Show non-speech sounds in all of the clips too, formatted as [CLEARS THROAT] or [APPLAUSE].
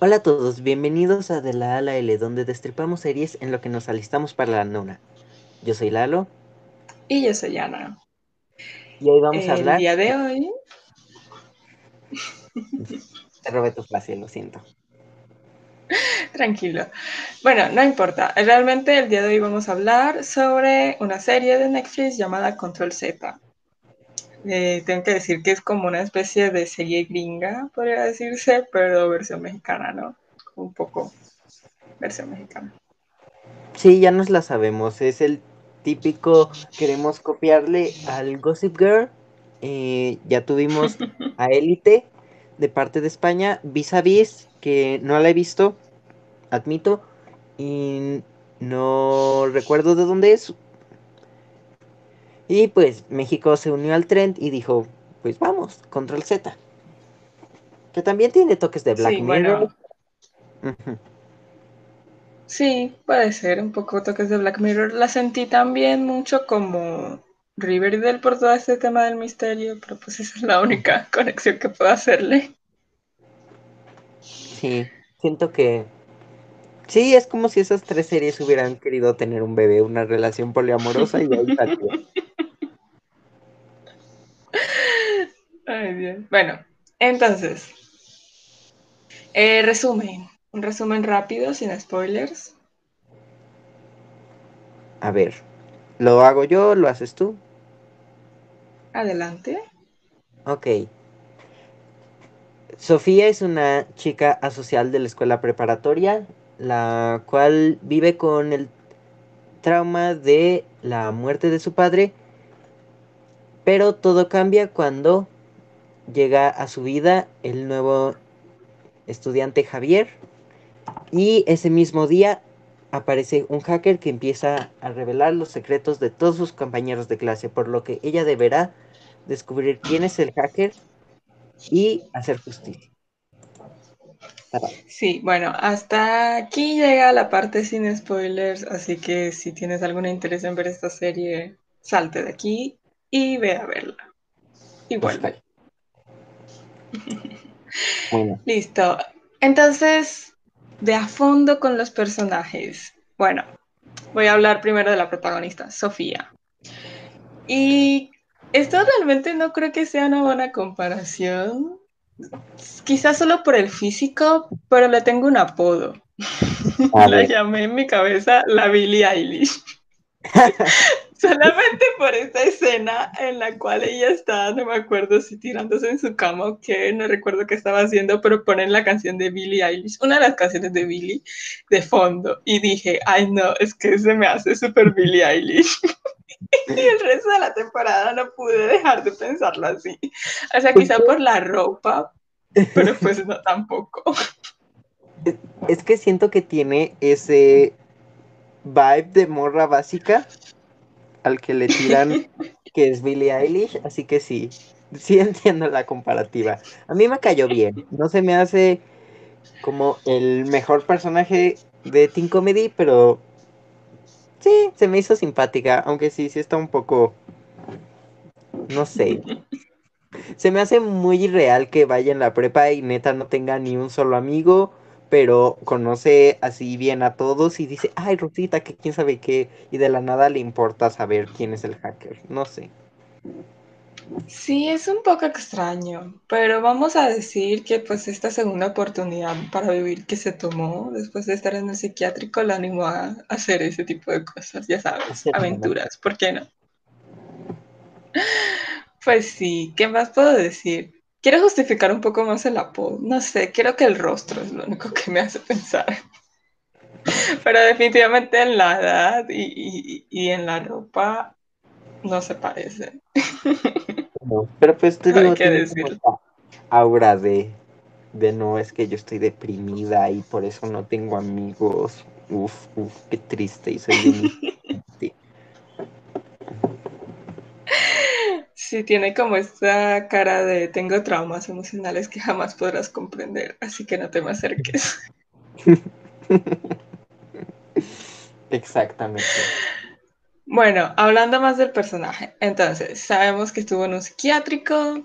Hola a todos, bienvenidos a De la A la L, donde destripamos series en lo que nos alistamos para la nona. Yo soy Lalo. Y yo soy Ana. Y hoy vamos a hablar. El día de hoy. [LAUGHS] Te robé tu frase, lo siento. Tranquilo. Bueno, no importa. Realmente el día de hoy vamos a hablar sobre una serie de Netflix llamada Control Z. Eh, tengo que decir que es como una especie de serie gringa, podría decirse, pero versión mexicana, ¿no? Un poco versión mexicana. Sí, ya nos la sabemos. Es el típico, queremos copiarle al Gossip Girl. Eh, ya tuvimos [LAUGHS] a Élite de parte de España, Vis a Vis, que no la he visto, admito, y no recuerdo de dónde es. Y pues México se unió al trend y dijo, pues vamos, Control Z. Que también tiene toques de Black Sí, Mirror. bueno. Sí, puede ser un poco toques de Black Mirror. La sentí también mucho como Riverdale por todo este tema del misterio, pero pues esa es la única conexión que puedo hacerle. Sí, siento que... Sí, es como si esas tres series hubieran querido tener un bebé, una relación poliamorosa y de ahí salió. [LAUGHS] [LAUGHS] Ay, Dios. Bueno, entonces, eh, resumen, un resumen rápido, sin spoilers. A ver, ¿lo hago yo? ¿Lo haces tú? Adelante. Ok. Sofía es una chica asocial de la escuela preparatoria, la cual vive con el trauma de la muerte de su padre, pero todo cambia cuando llega a su vida el nuevo estudiante Javier y ese mismo día aparece un hacker que empieza a revelar los secretos de todos sus compañeros de clase, por lo que ella deberá descubrir quién es el hacker y hacer justicia. Sí, bueno, hasta aquí llega la parte sin spoilers, así que si tienes algún interés en ver esta serie, salte de aquí y ve a verla. Y vuelve. [LAUGHS] Bueno, Listo. Entonces, de a fondo con los personajes. Bueno, voy a hablar primero de la protagonista, Sofía. Y esto realmente no creo que sea una buena comparación. Quizás solo por el físico, pero le tengo un apodo. [LAUGHS] La llamé en mi cabeza la Billie Eilish. [LAUGHS] [LAUGHS] Solamente por esta escena en la cual ella está, no me acuerdo si tirándose en su cama o qué, no recuerdo qué estaba haciendo, pero ponen la canción de Billie Eilish, una de las canciones de Billie, de fondo. Y dije, ay no, es que se me hace súper Billie Eilish. [LAUGHS] y el resto de la temporada no pude dejar de pensarlo así. O sea, quizá por la ropa, pero pues no tampoco. [LAUGHS] es que siento que tiene ese vibe de morra básica al que le tiran [LAUGHS] que es Billie Eilish, así que sí, sí [LAUGHS] entiendo la comparativa. A mí me cayó bien, no se me hace como el mejor personaje de Teen Comedy, pero sí, se me hizo simpática, aunque sí, sí está un poco, no sé. [LAUGHS] Se me hace muy irreal que vaya en la prepa y neta no tenga ni un solo amigo, pero conoce así bien a todos y dice, ay Rosita, que quién sabe qué, y de la nada le importa saber quién es el hacker, no sé. Sí, es un poco extraño, pero vamos a decir que pues esta segunda oportunidad para vivir que se tomó después de estar en el psiquiátrico la animó a hacer ese tipo de cosas, ya sabes, aventuras, ¿por qué no? Pues sí, ¿qué más puedo decir? Quiero justificar un poco más el apodo, no sé, quiero que el rostro es lo único que me hace pensar, pero definitivamente en la edad y, y- y en la ropa no se parecen, No, pero pues te digo, aura de, de no, es que yo estoy deprimida y por eso no tengo amigos. Uf, uf, qué triste y soy bien. [LAUGHS] Sí, tiene como esta cara de tengo traumas emocionales que jamás podrás comprender, así que no te me acerques. Exactamente. Bueno, hablando más del personaje, entonces, sabemos que estuvo en un psiquiátrico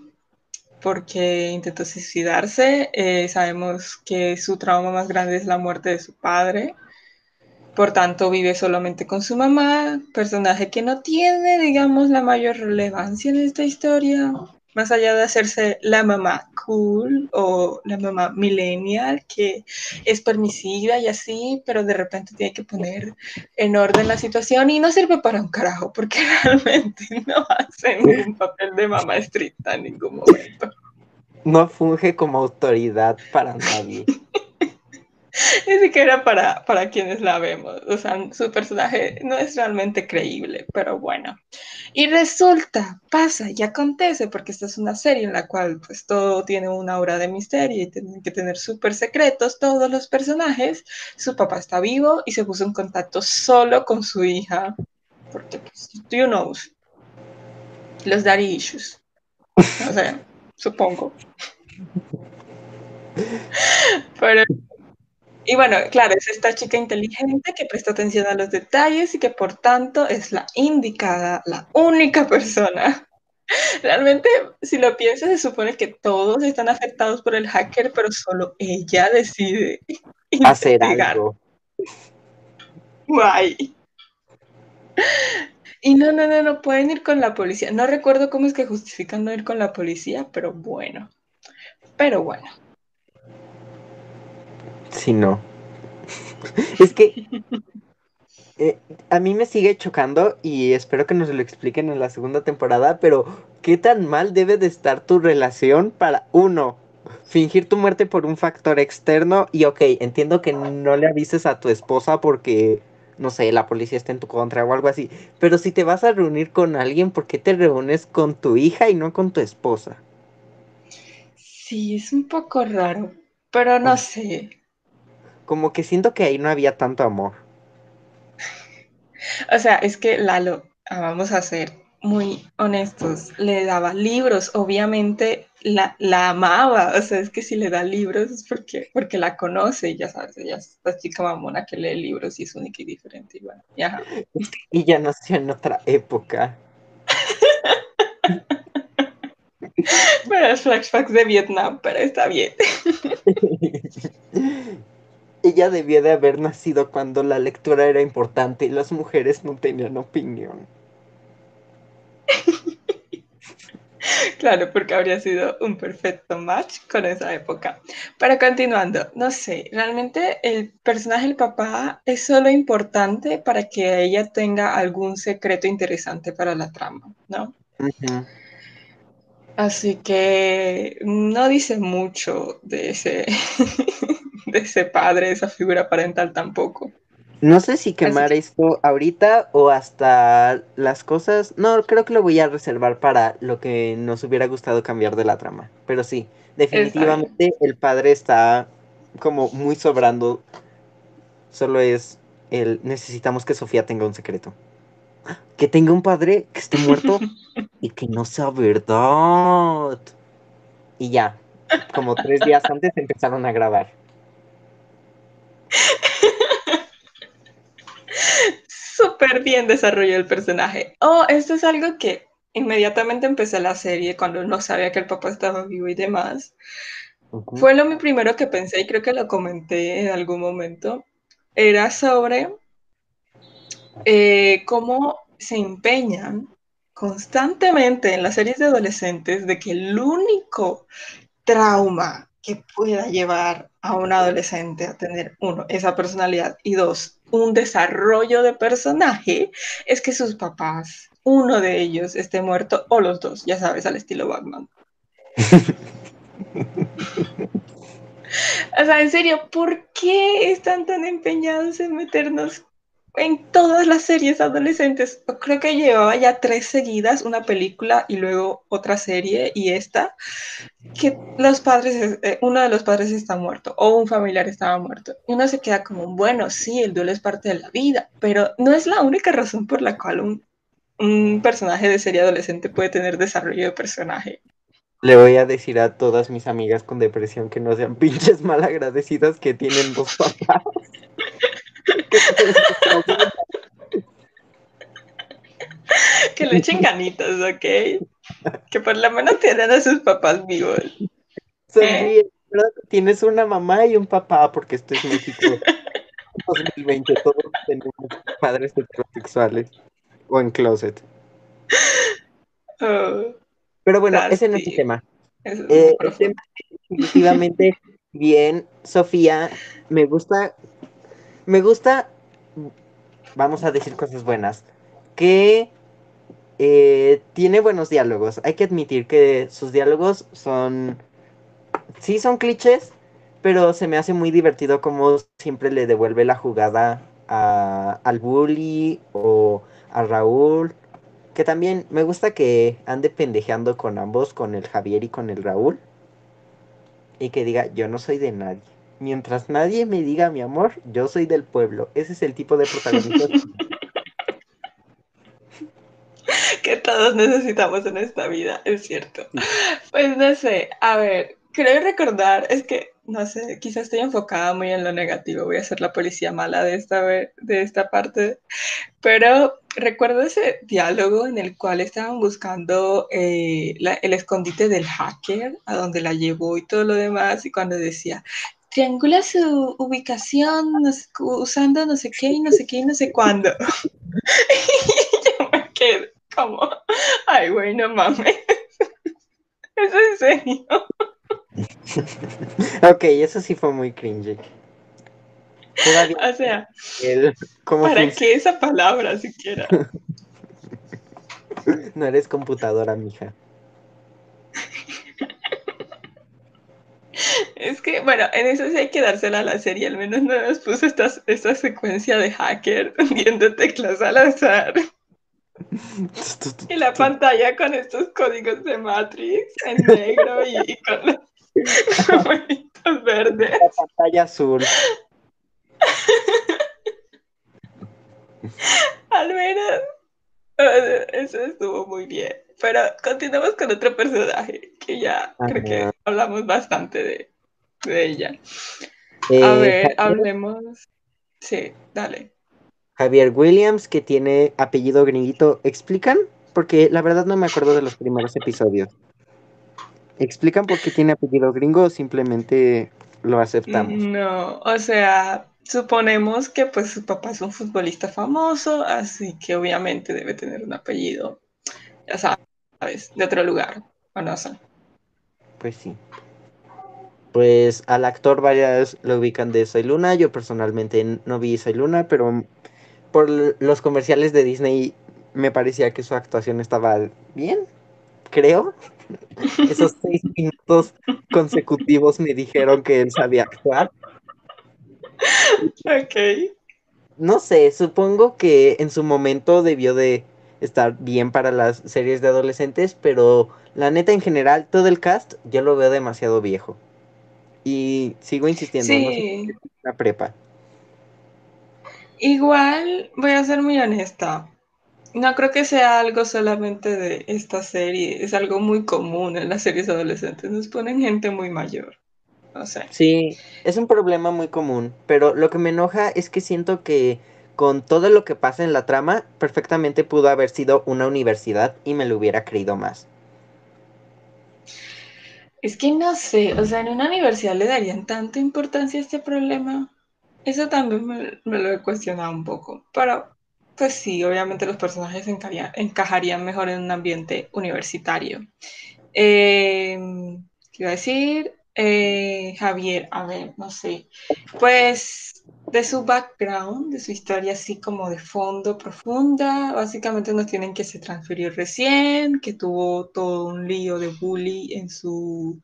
porque intentó suicidarse. Eh, sabemos que su trauma más grande es la muerte de su padre. Por tanto, vive solamente con su mamá, personaje que no tiene, digamos, la mayor relevancia en esta historia, más allá de hacerse la mamá cool o la mamá millennial, que es permisiva y así, pero de repente tiene que poner en orden la situación y no sirve para un carajo, porque [LAUGHS] realmente no hace ningún papel de mamá estricta en ningún momento. No funge como autoridad para nadie. [LAUGHS] Ni siquiera para, para quienes la vemos. O sea, su personaje no es realmente creíble, pero bueno. Y resulta, pasa y acontece, porque esta es una serie en la cual pues todo tiene una aura de misterio y tienen que tener súper secretos todos los personajes. Su papá está vivo y se puso en contacto solo con su hija, porque pues, you know, los daddy issues. O sea, supongo. [LAUGHS] Pero y bueno, claro, es esta chica inteligente que presta atención a los detalles y que por tanto es la indicada, la única persona. [LAUGHS] Realmente, si lo piensas, se supone que todos están afectados por el hacker, pero solo ella decide hacer algo. Guay. Y no, no, no, no pueden ir con la policía. No recuerdo cómo es que justifican no ir con la policía, pero bueno. Pero bueno. Si no. [LAUGHS] es que eh, a mí me sigue chocando y espero que nos lo expliquen en la segunda temporada, pero ¿qué tan mal debe de estar tu relación para uno? Fingir tu muerte por un factor externo y ok, entiendo que no le avises a tu esposa porque, no sé, la policía está en tu contra o algo así, pero si te vas a reunir con alguien, ¿por qué te reúnes con tu hija y no con tu esposa? Sí, es un poco raro, pero no sé como que siento que ahí no había tanto amor. O sea, es que Lalo, ah, vamos a ser muy honestos, le daba libros, obviamente la, la, amaba, o sea, es que si le da libros es porque, porque la conoce, ya sabes, ella es la chica mamona que lee libros y es única y diferente, y bueno, ya. Y ya nació en otra época. [LAUGHS] Bueno, flashbacks de Vietnam, pero está bien. [LAUGHS] Ella debía de haber nacido cuando la lectura era importante y las mujeres no tenían opinión. [LAUGHS] Claro, porque habría sido un perfecto match con esa época. Pero continuando, no sé, realmente el personaje del papá es solo importante para que ella tenga algún secreto interesante para la trama, ¿no? Así que no dice mucho de ese, [LAUGHS] de ese padre, esa figura parental tampoco. No sé si quemar esto ahorita o hasta las cosas. No, creo que lo voy a reservar para lo que nos hubiera gustado cambiar de la trama. Pero sí, definitivamente el padre está como muy sobrando. Solo es el necesitamos que Sofía tenga un secreto. Que tenga un padre que esté muerto [LAUGHS] y que no sea verdad. Y ya, como tres días antes empezaron a grabar. [LAUGHS] Súper bien desarrolló el personaje. Oh, esto es algo que inmediatamente empecé la serie cuando no sabía que el papá estaba vivo y demás. Fue lo primero que pensé y creo que lo comenté en algún momento. Era sobre eh, cómo se empeñan constantemente en las series de adolescentes de que el único trauma que pueda llevar a un adolescente a tener, uno, esa personalidad y dos, un desarrollo de personaje, es que sus papás, uno de ellos esté muerto o los dos, ya sabes, al estilo Batman. [LAUGHS] o sea, en serio, ¿por qué están tan empeñados en meternos en todas las series adolescentes. Creo que llevaba ya tres seguidas, una película y luego otra serie y esta, que los padres, eh, uno de los padres está muerto o un familiar estaba muerto. Y uno se queda como, bueno, sí, el duelo es parte de la vida, pero no es la única razón por la cual un, un personaje de serie adolescente puede tener desarrollo de personaje. Le voy a decir a todas mis amigas con depresión que no sean [LAUGHS] pinches malagradecidas que tienen dos papás. [LAUGHS] que le echen ganitas, ¿ok? que por lo menos tienen a sus papás vivos. Sonríe, ¿verdad? Tienes una mamá y un papá, porque esto es México 2020, todos tenemos padres heterosexuales o en closet. Oh, Pero bueno, ese no es el tema. Eh, el tema es definitivamente bien, Sofía, me gusta, me gusta, vamos a decir cosas buenas, que eh, tiene buenos diálogos. Hay que admitir que sus diálogos son, sí son clichés, pero se me hace muy divertido como siempre le devuelve la jugada a, al bully o a Raúl. Que también me gusta que ande pendejeando con ambos, con el Javier y con el Raúl. Y que diga, yo no soy de nadie. Mientras nadie me diga mi amor, yo soy del pueblo. Ese es el tipo de protagonista. [LAUGHS] que todos necesitamos en esta vida, es cierto. Pues no sé, a ver, creo recordar, es que, no sé, quizás estoy enfocada muy en lo negativo, voy a ser la policía mala de esta, de esta parte, pero recuerdo ese diálogo en el cual estaban buscando eh, el escondite del hacker, a donde la llevó y todo lo demás, y cuando decía, triangula su ubicación no sé, usando no sé qué y no sé qué y no sé cuándo. y [LAUGHS] yo me quedé como, ay, güey, no mames. [LAUGHS] ¿Es en serio? [LAUGHS] ok, eso sí fue muy. Todavía o sea, el, ¿cómo ¿para qué esa palabra siquiera? No eres computadora, mija. Es que, bueno, en eso sí hay que dársela a la serie, al menos no nos puso esta, esta secuencia de hacker [LAUGHS] viendo teclas al azar. Y la pantalla con estos códigos de Matrix en negro y, y con los [LAUGHS] numeritos verdes. La pantalla azul. Al menos eso estuvo muy bien. Pero continuamos con otro personaje que ya creo que hablamos bastante de, de ella. Eh, A ver, Javier- hablemos. Sí, dale. Javier Williams, que tiene apellido gringuito, ¿explican? Porque la verdad no me acuerdo de los primeros episodios. ¿Explican por qué tiene apellido gringo o simplemente lo aceptamos? No, o sea, suponemos que pues su papá es un futbolista famoso, así que obviamente debe tener un apellido, ya sabes, de otro lugar, o no sé. Pues sí. Pues al actor varias lo ubican de Soy Luna. Yo personalmente no vi Soy Luna, pero por los comerciales de Disney me parecía que su actuación estaba bien, creo. [LAUGHS] Esos seis minutos consecutivos me dijeron que él sabía actuar. [LAUGHS] Ok. No sé, supongo que en su momento debió de estar bien para las series de adolescentes, pero la neta en general, todo el cast yo lo veo demasiado viejo. Y sigo insistiendo, no sé, Sí, la prepa. igual voy a ser muy honesta. No creo que sea algo solamente de esta serie, es algo muy común en las series adolescentes. Nos ponen gente muy mayor. No sé. Sí, es un problema muy común, pero lo que me enoja es que siento que con todo lo que pasa en la trama, perfectamente pudo haber sido una universidad y me lo hubiera creído más. Es que no sé, o sea, en una universidad le darían tanta importancia a este problema. Eso también me, me lo he cuestionado un poco. Pero, pues sí, obviamente los personajes encajarían, mejor en un ambiente universitario. Eh, ¿qué iba a decir? Eh, Javier, a ver, no sé. Pues de su background, de su historia así como de fondo profunda, básicamente nos tienen que se transfirió recién, que tuvo todo un lío de bully en su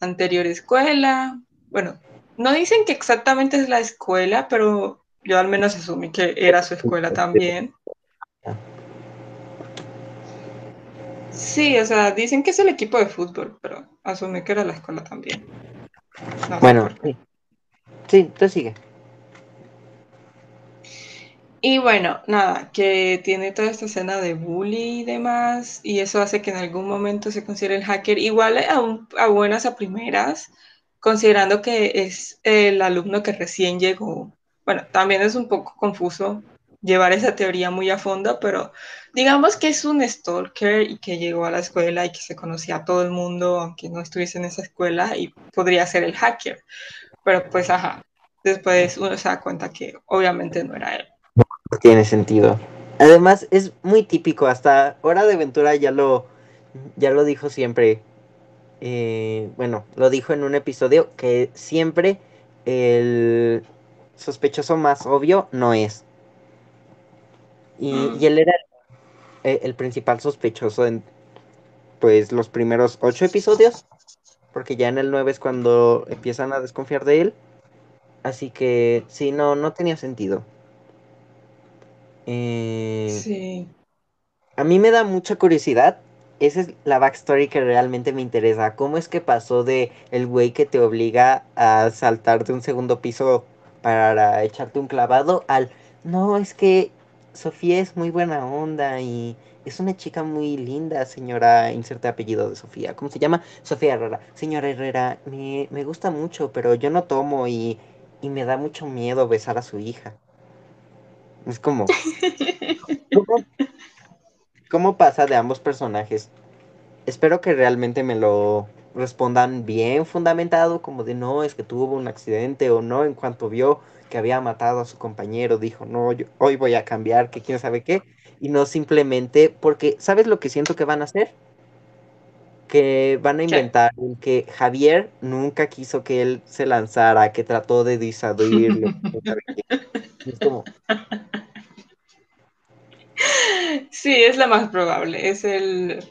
anterior escuela. Bueno, no dicen que exactamente es la escuela, pero yo al menos asumí que era su escuela también. Sí, o sea, dicen que es el equipo de fútbol, pero asumí que era la escuela también. No Bueno, sí, sí, tú sigue. Y bueno, nada, que tiene toda esta escena de bully y demás, y eso hace que en algún momento se considere el hacker igual a, un- a buenas a primeras, considerando que es el alumno que recién llegó. Bueno, también es un poco confuso llevar esa teoría muy a fondo, pero digamos que es un stalker y que llegó a la escuela y que se conocía a todo el mundo, aunque no estuviese en esa escuela, y podría ser el hacker. Pero pues, ajá, después uno se da cuenta que obviamente no era él. Tiene sentido. Además, es muy típico, hasta Hora de Aventura ya lo, ya lo dijo siempre. Eh, bueno, lo dijo en un episodio que siempre el sospechoso más obvio no es. Y, Mm. y él era el, el principal sospechoso en pues los primeros ocho episodios. Porque ya en el 9 es cuando empiezan a desconfiar de él. Así que sí, no, no tenía sentido. Eh, Sí. A mí me da mucha curiosidad. Esa es la backstory que realmente me interesa. ¿Cómo es que pasó de el güey que te obliga a saltar de un segundo piso para echarte un clavado al no, es que Sofía es muy buena onda y es una chica muy linda, señora, inserte apellido de Sofía. ¿Cómo se llama? Sofía Herrera. Señora Herrera, me, me gusta mucho, pero yo no tomo y, y me da mucho miedo besar a su hija. Es como, ¿cómo, cómo pasa de ambos personajes? Espero que realmente me lo respondan bien fundamentado, como de no, es que tuvo un accidente o no, en cuanto vio que había matado a su compañero, dijo, no, yo, hoy voy a cambiar, que quién sabe qué, y no simplemente porque, ¿sabes lo que siento que van a hacer? Que van a inventar el que Javier nunca quiso que él se lanzara, que trató de disuadirlo. es como, Sí, es la más probable. Es el,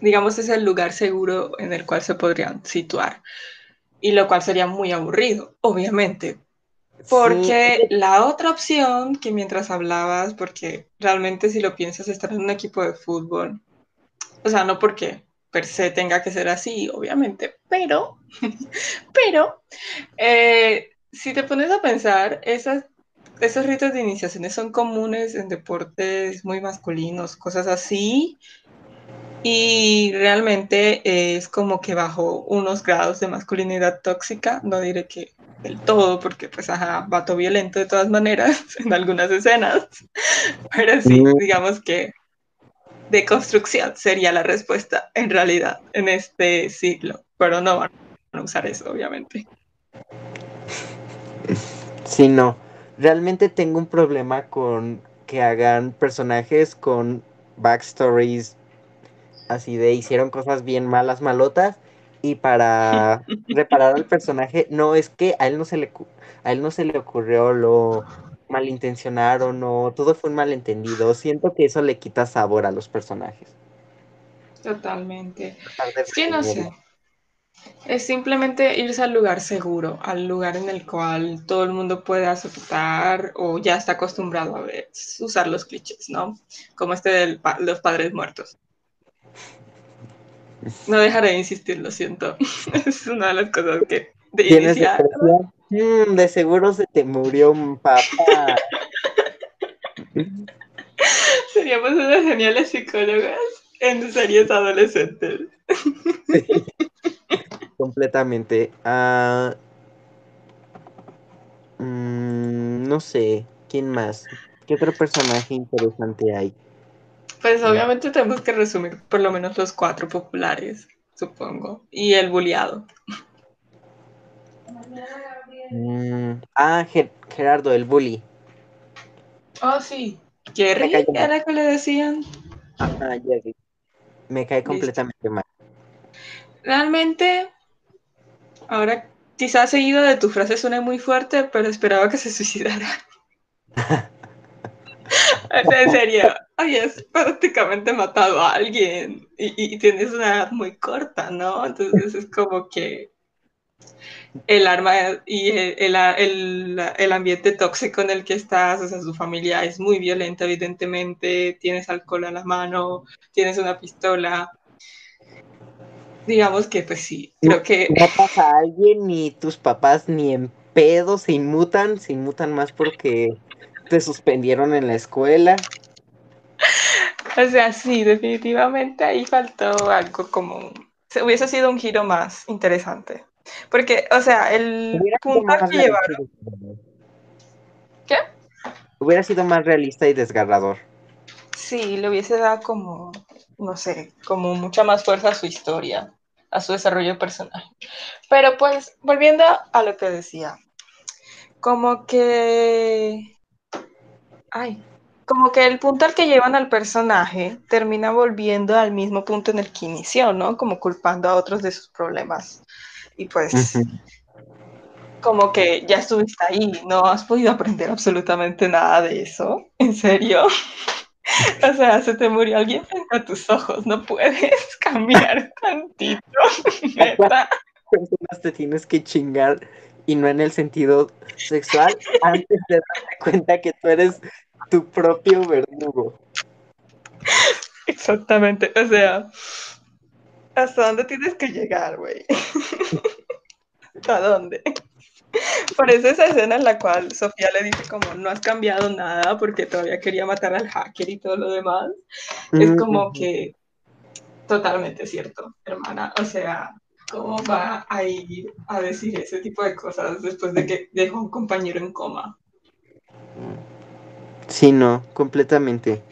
digamos, es el lugar seguro en el cual se podrían situar. Y lo cual sería muy aburrido, obviamente. Porque la otra opción que mientras hablabas, porque realmente si lo piensas, estar en un equipo de fútbol, o sea, no porque per se tenga que ser así, obviamente, pero, [LAUGHS] pero, eh, si te pones a pensar, esas esos ritos de iniciaciones son comunes en deportes muy masculinos, cosas así. Y realmente es como que bajo unos grados de masculinidad tóxica, no diré que del todo, porque pues ajá, vato violento de todas maneras [LAUGHS] en algunas escenas, [LAUGHS] pero sí, Mm. digamos que de construcción sería la respuesta en realidad en este siglo, pero no van a usar eso, obviamente. Sí, no. Realmente tengo un problema con que hagan personajes con backstories así de hicieron cosas bien malas, malotas, y para [LAUGHS] reparar al personaje, no es que a él no se le a él no se le ocurrió, lo malintencionaron o todo fue un malentendido. Siento que eso le quita sabor a los personajes. Totalmente. Es que no sé. Es simplemente irse al lugar seguro, al lugar en el cual todo el mundo puede aceptar o ya está acostumbrado a ver, usar los clichés, ¿no? Como este de los padres muertos. [LAUGHS] No dejaré de insistir, lo siento. [LAUGHS] es una de las cosas que de ¿Tienes iniciar. Mm, de seguro se te murió un papá. [LAUGHS] Seríamos unas geniales psicólogas en series adolescentes. Completamente. Ah, mm, no sé, ¿quién más? ¿Qué otro personaje interesante hay? Pues obviamente tenemos que resumir por lo menos los cuatro populares, supongo. Y el buleado. Mm, ah, Ger- Gerardo, el bully. Oh, sí. Jerry era que le decían. Ajá, Jerry. Me cae Listo. completamente mal. Realmente, ahora quizás seguido de tu frase suene muy fuerte, pero esperaba que se suicidara. [LAUGHS] En serio, hayas prácticamente matado a alguien y, y- tienes una edad muy corta, ¿no? Entonces es como que el arma y el, el- el- ambiente tóxico en el que estás, o sea, su familia es muy violenta, evidentemente, tienes alcohol a la mano, tienes una pistola. Digamos que pues sí, creo que Matas a alguien y tus papás ni en pedo se inmutan, se inmutan más porque te suspendieron en la escuela. O sea, sí, definitivamente ahí faltó algo como... Se hubiese sido un giro más interesante. Porque, o sea, el Hubiera punto que llevaron... ¿Qué? Hubiera sido más realista y desgarrador. Sí, le hubiese dado como, no sé, como mucha más fuerza a su historia, a su desarrollo de personaje. Pero pues, volviendo a lo que decía, como que... Ay, como que el punto al que llevan al personaje termina volviendo al mismo punto en el que inició, ¿no? Como culpando a otros de sus problemas. Y pues, como que ya estuviste ahí, no has podido aprender absolutamente nada de eso. ¿En serio? [LAUGHS] o sea, se te murió alguien frente a tus ojos, no puedes [LAUGHS] cambiar tantito. [LAUGHS] Neta. Personas te tienes que chingar y no en el sentido sexual antes de darte cuenta que tú eres tu propio verdugo. Exactamente, o sea, ¿hasta dónde tienes que llegar, güey? [LAUGHS] ¿A dónde? Por eso esa escena en la cual Sofía le dice como no has cambiado nada porque todavía quería matar al hacker y todo lo demás, es como que totalmente cierto, hermana. O sea, ¿cómo va a ir a decir ese tipo de cosas después de que dejó a un compañero en coma? Sí, no, completamente.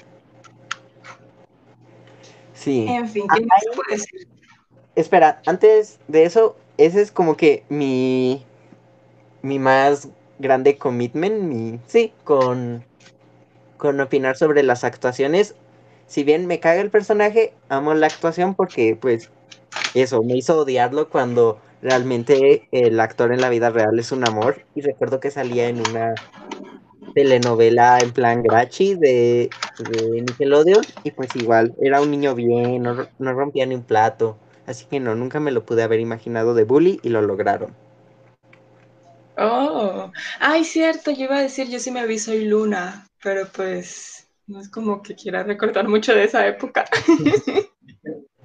Sí. En fin, ¿qué más puede decir? Espera, antes de eso, ese es como que mi mi más grande commitment, mi sí, con con opinar sobre las actuaciones. Si bien me caga el personaje, amo la actuación porque pues eso me hizo odiarlo cuando realmente el actor en la vida real es un amor y recuerdo que salía en una telenovela en plan Grachi de, de Nickelodeon y pues igual era un niño bien, no, no, rompía ni un plato, así que no, nunca me lo pude haber imaginado de bully y lo lograron. Oh, ay, cierto, yo iba a decir, yo sí me vi Soy Luna, pero pues no es como que quiera recordar mucho de esa época. [LAUGHS]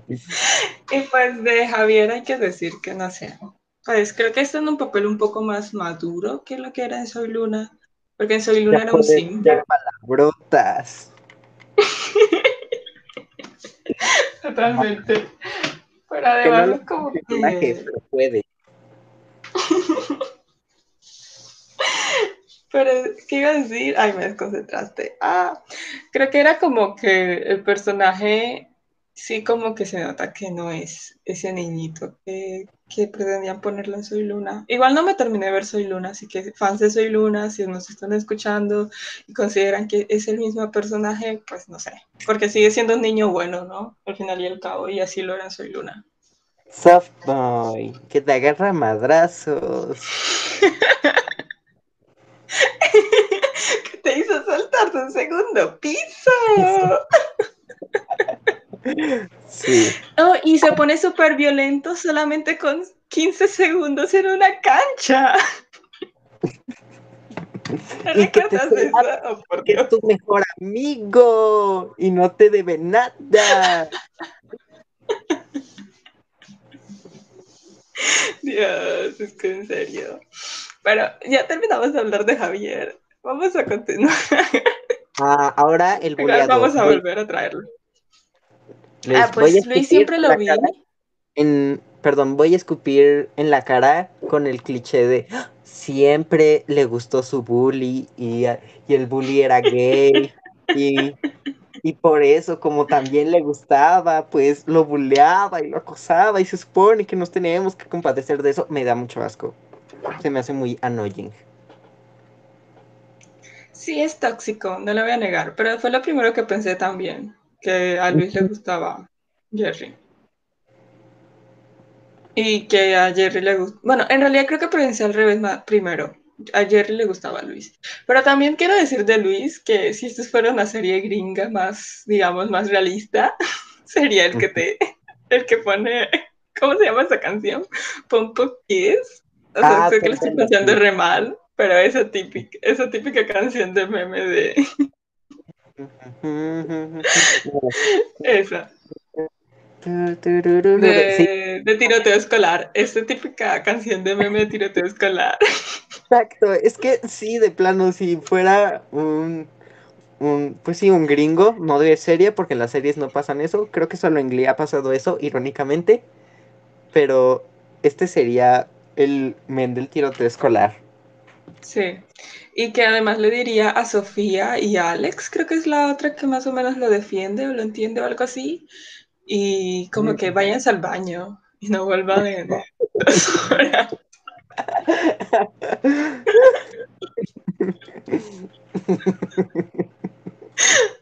[LAUGHS] y pues de Javier hay que decir que no sé, pues creo que está en un papel un poco más maduro que lo que era en Soy Luna. Porque en Soy Luna era un sim. palabrotas. [LAUGHS] Totalmente. Pero además no es como que... Pero puede. [LAUGHS] Pero, ¿qué iba a decir? Ay, me desconcentraste. Ah, creo que era como que el personaje sí como que se nota que no es ese niñito que, que, pretendían ponerlo en Soy Luna. Igual no me terminé de ver Soy Luna, así que fans de Soy Luna, si nos están escuchando y consideran que es el mismo personaje, pues no sé, porque sigue siendo un niño bueno, ¿no? Al final y al cabo, y así lo era en Soy Luna. Soft boy, que te agarra madrazos. [LAUGHS] que te hizo saltar de un segundo piso. [LAUGHS] Sí. Oh, y se pone súper violento solamente con 15 segundos en una cancha. [LAUGHS] y que te eso? Oh, por Dios. es tu mejor amigo y no te debe nada. [LAUGHS] Dios, es que en serio. Pero ya terminamos de hablar de Javier. Vamos a continuar. Ah, ahora el buleador. Vamos a volver a traerlo. Les ah, pues Luis siempre lo vi. En, perdón, voy a escupir en la cara con el cliché de ¡Ah! siempre le gustó su bully y, y el bully era gay y, y, por eso como también le gustaba, pues lo bulleaba y lo acosaba y se supone que nos tenemos que compadecer de eso. Me da mucho asco. Se me hace muy annoying. Sí, es tóxico, no lo voy a negar, pero fue lo primero que pensé también que a Luis le gustaba Jerry. Y que a Jerry le gustaba. Bueno, en realidad creo que pensé al revés primero. A Jerry le gustaba Luis. Pero también quiero decir de Luis que si esto fuera una serie gringa más, digamos, más realista, [LAUGHS] sería el que te. El que pone. ¿Cómo se llama esa canción? Pump Kiss. O sea, ah, sé que lo estoy pasando re mal, pero esa típica, esa típica canción de meme de Esa. De, de, tiroteo escolar. Esta típica canción de meme de tiroteo escolar. Exacto, es que sí, de plano, si fuera un, un, pues sí, un gringo, no de serie, porque en las series no pasan eso. Creo que solo en Glee ha pasado eso, irónicamente. Pero este sería el men del tiroteo escolar. Sí. Y que además le diría a Sofía y a Alex, creo que es la otra que más o menos lo defiende o lo entiende o algo así. Y como que vayan al baño y no vuelvan en. [LAUGHS]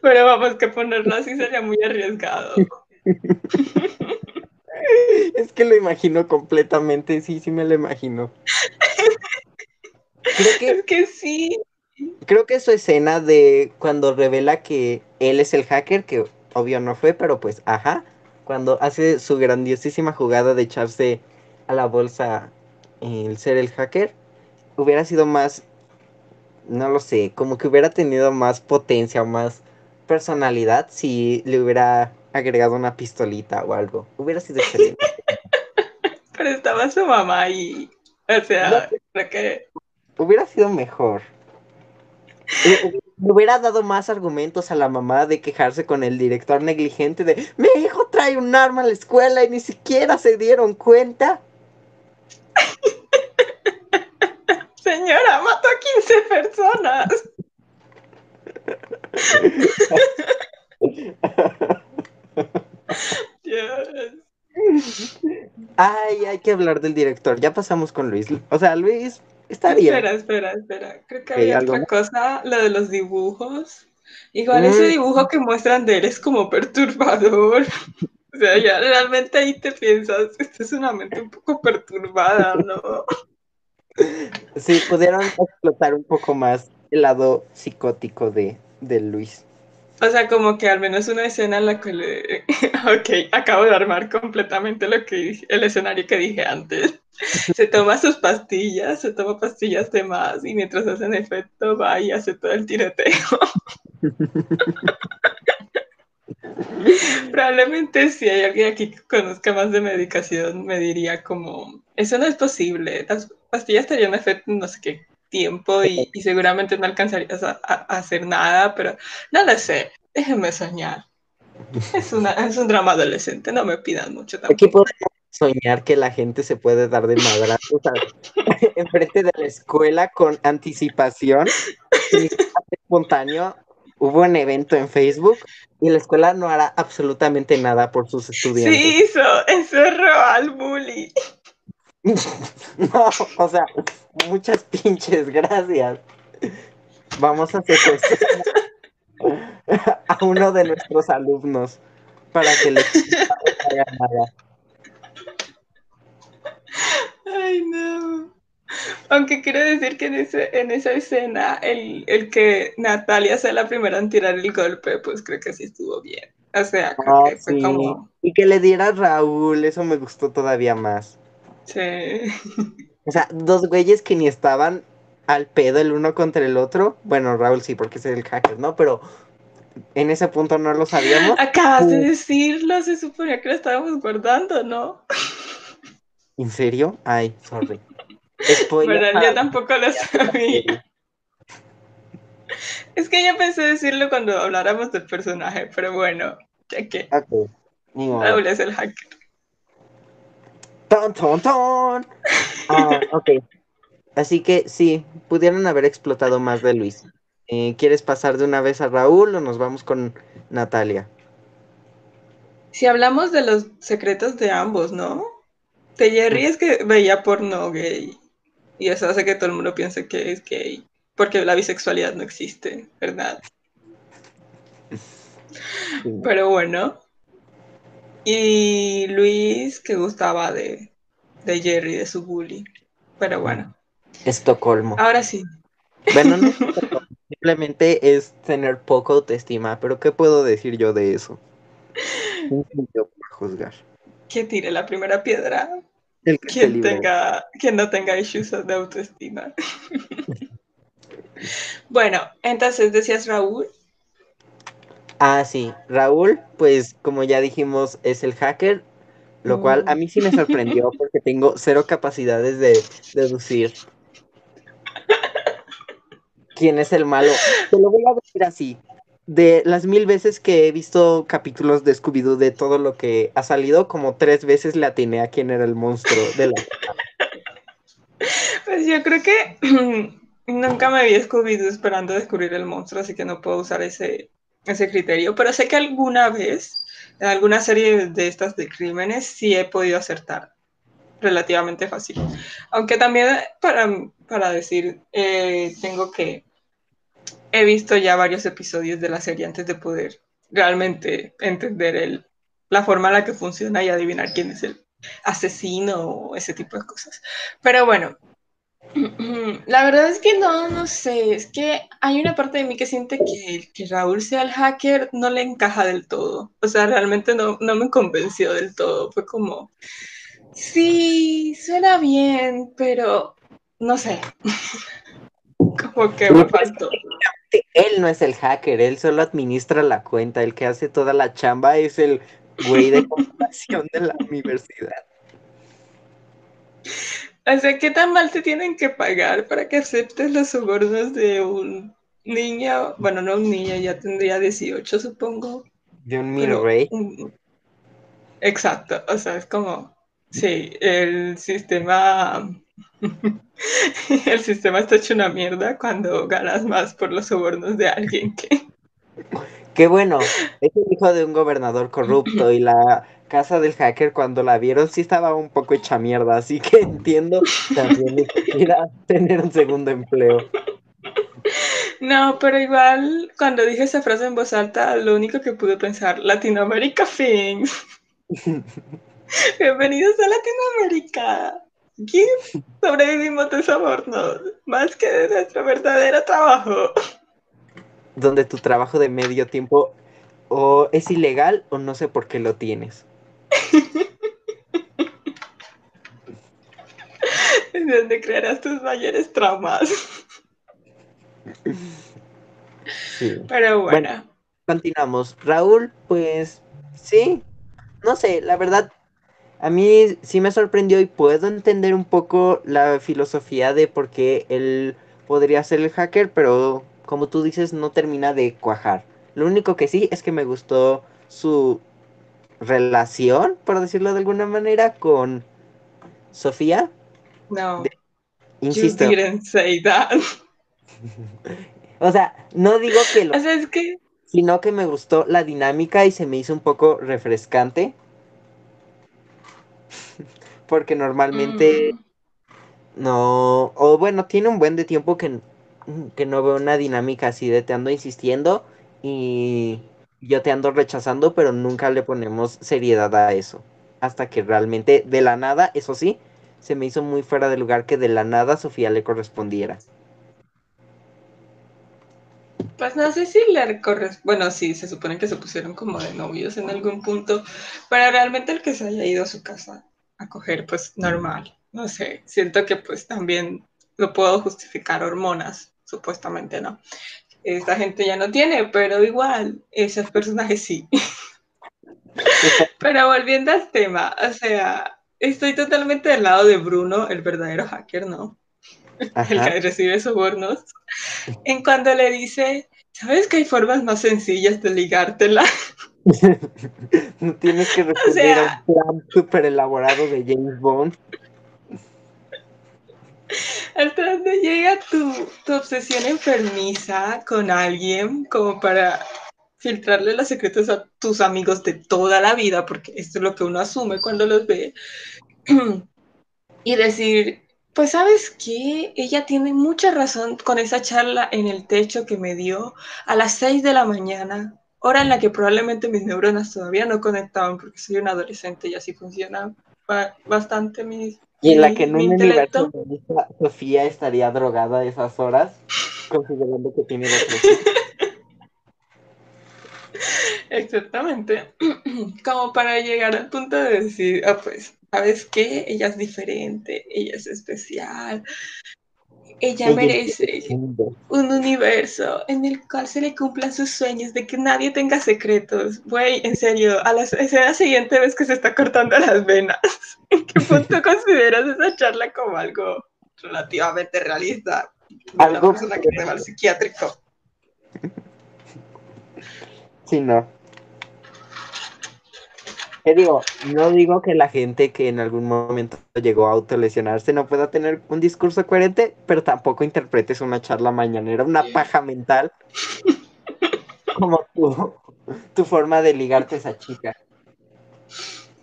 Pero vamos, que ponerlo así sería muy arriesgado. [LAUGHS] Es que lo imagino completamente, sí, sí me lo imagino. Creo [LAUGHS] que, es que sí. Creo que su escena de cuando revela que él es el hacker, que obvio no fue, pero pues, ajá, cuando hace su grandiosísima jugada de echarse a la bolsa el ser el hacker, hubiera sido más, no lo sé, como que hubiera tenido más potencia, más personalidad si le hubiera agregado una pistolita o algo. Hubiera sido [LAUGHS] excelente. Pero estaba su mamá ahí. O sea, creo que. Hubiera sido mejor. [LAUGHS] Le hubiera dado más argumentos a la mamá de quejarse con el director negligente de mi hijo trae un arma a la escuela y ni siquiera se dieron cuenta. [LAUGHS] Señora, mató a 15 personas. [LAUGHS] Ay, hay que hablar del director. Ya pasamos con Luis. O sea, Luis está bien. Espera, espera, espera. Creo que hay otra cosa, lo de los dibujos. Igual ese mm. dibujo que muestran de él es como perturbador. [LAUGHS] O sea, ya realmente ahí te piensas, esta es una mente un poco perturbada, ¿no? Sí, pudieron explotar un poco más el lado psicótico de, de Luis. O sea, como que al menos una escena en la que le... [LAUGHS] ok, acabo de armar completamente lo que el escenario que dije antes. [LAUGHS] Se toma sus pastillas, se toma pastillas de más y mientras hacen efecto va y hace todo el tiroteo. [LAUGHS] Probablemente si hay alguien aquí que conozca más de medicación me diría como, eso no es posible, las pastillas estarían efecto no sé qué tiempo y, seguramente no alcanzarías a, hacer nada, pero no lo sé, déjenme soñar. Es, una, es un drama adolescente, no me pidan mucho tampoco. Aquí podemos soñar que la gente se puede dar de madrazos [LAUGHS] enfrente de la escuela con anticipación, espontáneo. Hubo un evento en Facebook y la escuela no hará absolutamente nada por sus estudiantes. Sí hizo, encerró al bully. [LAUGHS] No, o sea, muchas pinches gracias. Vamos a hacer a uno de nuestros alumnos para que le haga nada. Ay, no. Aunque quiero decir que en, ese, en esa escena, el, el, que Natalia sea la primera en tirar el golpe, pues creo que sí estuvo bien. O sea, creo ah, que fue como. Y que le diera a Raúl, eso me gustó todavía más. Sí. [LAUGHS] O sea, dos güeyes que ni estaban al pedo el uno contra el otro. Bueno, Raúl sí, porque es el hacker, ¿no? Pero en ese punto no lo sabíamos. Acabas de decirlo, se suponía que lo estábamos guardando, ¿no? ¿En serio? Ay, sorry. [LAUGHS] Pero yo tampoco lo sabía. Es que yo pensé decirlo cuando habláramos del personaje, pero bueno, ya que. Raúl es el hacker. ¡Ton, ton, ton! Ah, [LAUGHS] ok. Así que sí, pudieron haber explotado más de Luis. Eh, ¿Quieres pasar de una vez a Raúl o nos vamos con Natalia? Si hablamos de los secretos de ambos, ¿no? De Jerry es que veía porno gay. Y eso hace que todo el mundo piense que es gay. Porque la bisexualidad no existe, ¿verdad? Pero bueno, y Luis, que gustaba de, de Jerry, de su bully. Pero bueno. Estocolmo. Ahora sí. Bueno, no, [LAUGHS] simplemente es tener poca autoestima, pero ¿qué puedo decir yo de eso? [LAUGHS] yo juzgar? Que tire la primera piedra. El quien, tenga, quien no tenga issues de autoestima. [LAUGHS] bueno, entonces decías Raúl. Ah, sí, Raúl, pues como ya dijimos, es el hacker, lo cual a mí sí me sorprendió [LAUGHS] porque tengo cero capacidades de deducir quién es el malo. Te lo voy a decir así. De las mil veces que he visto capítulos de Scooby-Doo de todo lo que ha salido, como tres veces le atiné a quién era el monstruo de la... Pues yo creo que [CLEARS THROAT] Nunca me vi scooby esperando descubrir el monstruo, así que no puedo usar ese, ese criterio. Pero sé que alguna vez, en alguna serie de estas de crímenes, sí he podido acertar relativamente fácil. Aunque también para, para decir, eh, tengo que... He visto ya varios episodios de la serie antes de poder realmente entender el, la forma en la que funciona y adivinar quién es el asesino o ese tipo de cosas. Pero bueno, [CLEARS THROAT] la verdad es que no, no sé, es que hay una parte de mí que siente que, que Raúl sea el hacker no le encaja del todo. O sea, realmente no, no me convenció del todo. Fue como, sí, suena bien, pero no sé. [LAUGHS] como que me faltó. Él no es el hacker, él solo administra la cuenta, el que hace toda la chamba es el güey de [LAUGHS] computación de la universidad. [LAUGHS] O sea, ¿qué tan mal te tienen que pagar para que aceptes los sobornos de un niño? Bueno, no un niño, ya tendría 18, supongo. De un mil rey. Exacto, o sea, es como, sí, el sistema, [LAUGHS] el sistema está hecho una mierda cuando ganas más por los sobornos de alguien que... Qué bueno, es el hijo de un gobernador corrupto y la casa del hacker cuando la vieron sí estaba un poco hecha mierda, así que [LAUGHS] entiendo también tener un segundo empleo. No, pero igual cuando dije esa frase en voz alta, lo único que pude pensar, Latinoamérica fin. [LAUGHS] Bienvenidos a Latinoamérica. Aquí sobrevivimos de sobornos, más que de nuestro verdadero trabajo. Donde tu trabajo de medio tiempo o es ilegal o no sé por qué lo tienes. [LAUGHS] donde crearás tus mayores traumas. Pero bueno. Continuamos. Raúl, pues sí, no sé, la verdad, a mí sí me sorprendió y puedo entender un poco la filosofía de por qué él podría ser el hacker, pero como tú dices, no termina de cuajar. Lo único que sí es que me gustó su relación, por decirlo de alguna manera, con Sofía. No. insisto. You didn't say that. [LAUGHS] o sea, no digo que lo. O sea, es que. Sino que me gustó la dinámica y se me hizo un poco refrescante. [LAUGHS] Porque normalmente. Mm. No. O bueno, tiene un buen de tiempo que, que no veo una dinámica así de te ando insistiendo y yo te ando rechazando, pero nunca le ponemos seriedad a eso. Hasta que realmente de la nada, eso sí, se me hizo muy fuera de lugar que de la nada Sofía le correspondiera. Pues no sé si le corresponde. Bueno, sí, se supone que se pusieron como de novios en algún punto, pero realmente el que se haya ido a su casa a coger, pues normal. No sé, siento que pues también lo puedo justificar hormonas, supuestamente no. Esta gente ya no tiene, pero igual, esos personajes sí. pero volviendo al tema, o sea, Estoy totalmente del lado de Bruno, el verdadero hacker, ¿no? El que recibe sobornos. En cuando le dice, ¿sabes que hay formas más sencillas de ligártela? [LAUGHS] no tienes que recurrir a un plan súper elaborado de James Bond. Hasta donde llega tu, tu obsesión enfermiza con alguien como para filtrarle los secretos a tus amigos de toda la vida, porque esto es lo que uno asume cuando los ve, [CLEARS THROAT] y decir, pues sabes qué, ella tiene mucha razón con esa charla en el techo que me dio a las 6 de la mañana, hora en la que probablemente mis neuronas todavía no conectaban porque soy un adolescente y así funciona bastante mi... Y en la que en un universo Sofía estaría drogada esas horas, considerando que tiene depresión. Exactamente. [CLEARS THROAT] Como para llegar al punto de decir, ah, pues, ¿sabes qué? Ella es diferente, ella es especial. Ella merece un universo en el cual se le cumplan sus sueños de que nadie tenga secretos. Güey, en serio, a la escena siguiente ves que se está cortando las venas. [LAUGHS] ¿En qué punto [LAUGHS] consideras esa charla como algo relativamente realista? Algo persona que te va al psiquiátrico. Sí, no. No digo que la gente que en algún momento llegó a autolesionarse no pueda tener un discurso coherente, pero tampoco interpretes una charla mañanera, una paja mental, [LAUGHS] como tu, tu forma de ligarte a esa chica.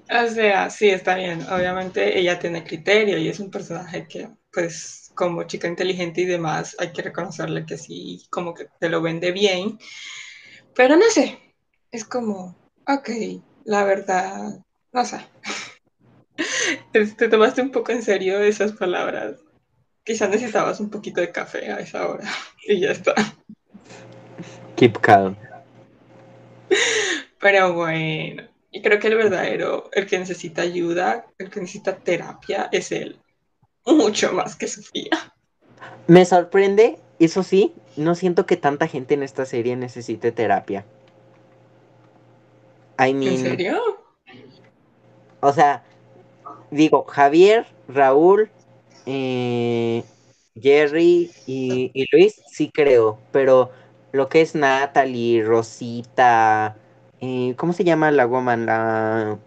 O sea, sí, está bien. Obviamente ella tiene criterio y es un personaje que, pues, como chica inteligente y demás, hay que reconocerle que sí, como que te lo vende bien. Pero no sé, es como, ok, la verdad, no sé. Te tomaste un poco en serio esas palabras. Quizás necesitabas un poquito de café a esa hora y ya está. Keep calm. Pero bueno, y creo que el verdadero, el que necesita ayuda, el que necesita terapia, es él. Mucho más que Sofía. Me sorprende, eso sí, no siento que tanta gente en esta serie necesite terapia. I mean, ¿En serio? O sea, digo, Javier, Raúl, eh, Jerry y, y, Luis, sí creo, pero lo que es Natalie, Rosita, eh, ¿cómo se llama la woman? La...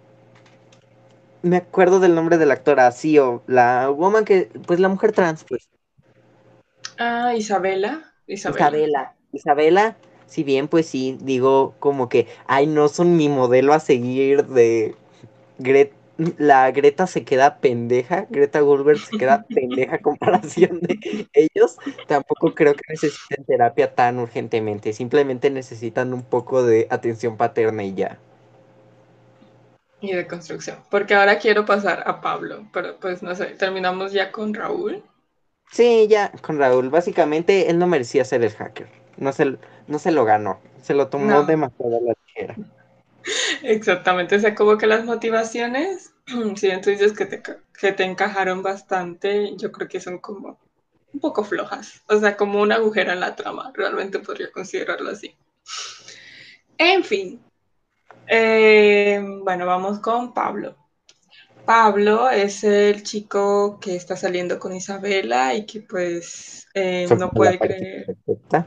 Me acuerdo del nombre de la actora, sí, o la woman que, pues la mujer trans, pues. Ah, Isabela. Isabela. Isabela. Isabela, si bien, pues sí, digo como que, ay, no son mi modelo a seguir de Gret la Greta se queda pendeja, Greta Gulbert se queda [LAUGHS] pendeja a comparación de ellos, tampoco creo que necesiten terapia tan urgentemente, simplemente necesitan un poco de atención paterna y ya. Y de construcción, porque ahora quiero pasar a Pablo, pero pues no sé, terminamos ya con Raúl. Sí, ya, con Raúl, básicamente él no merecía ser el hacker, no se, no se lo ganó, se lo tomó no. demasiado la ligera. Exactamente, o sea, como que las motivaciones, [CLEARS THROAT] si bien tú dices que te, que te encajaron bastante, yo creo que son como un poco flojas, o sea, como un agujero en la trama, realmente podría considerarlo así. En fin, eh, bueno, vamos con Pablo. Pablo es el chico que está saliendo con Isabela y que pues eh, no puede creer. Perfecta.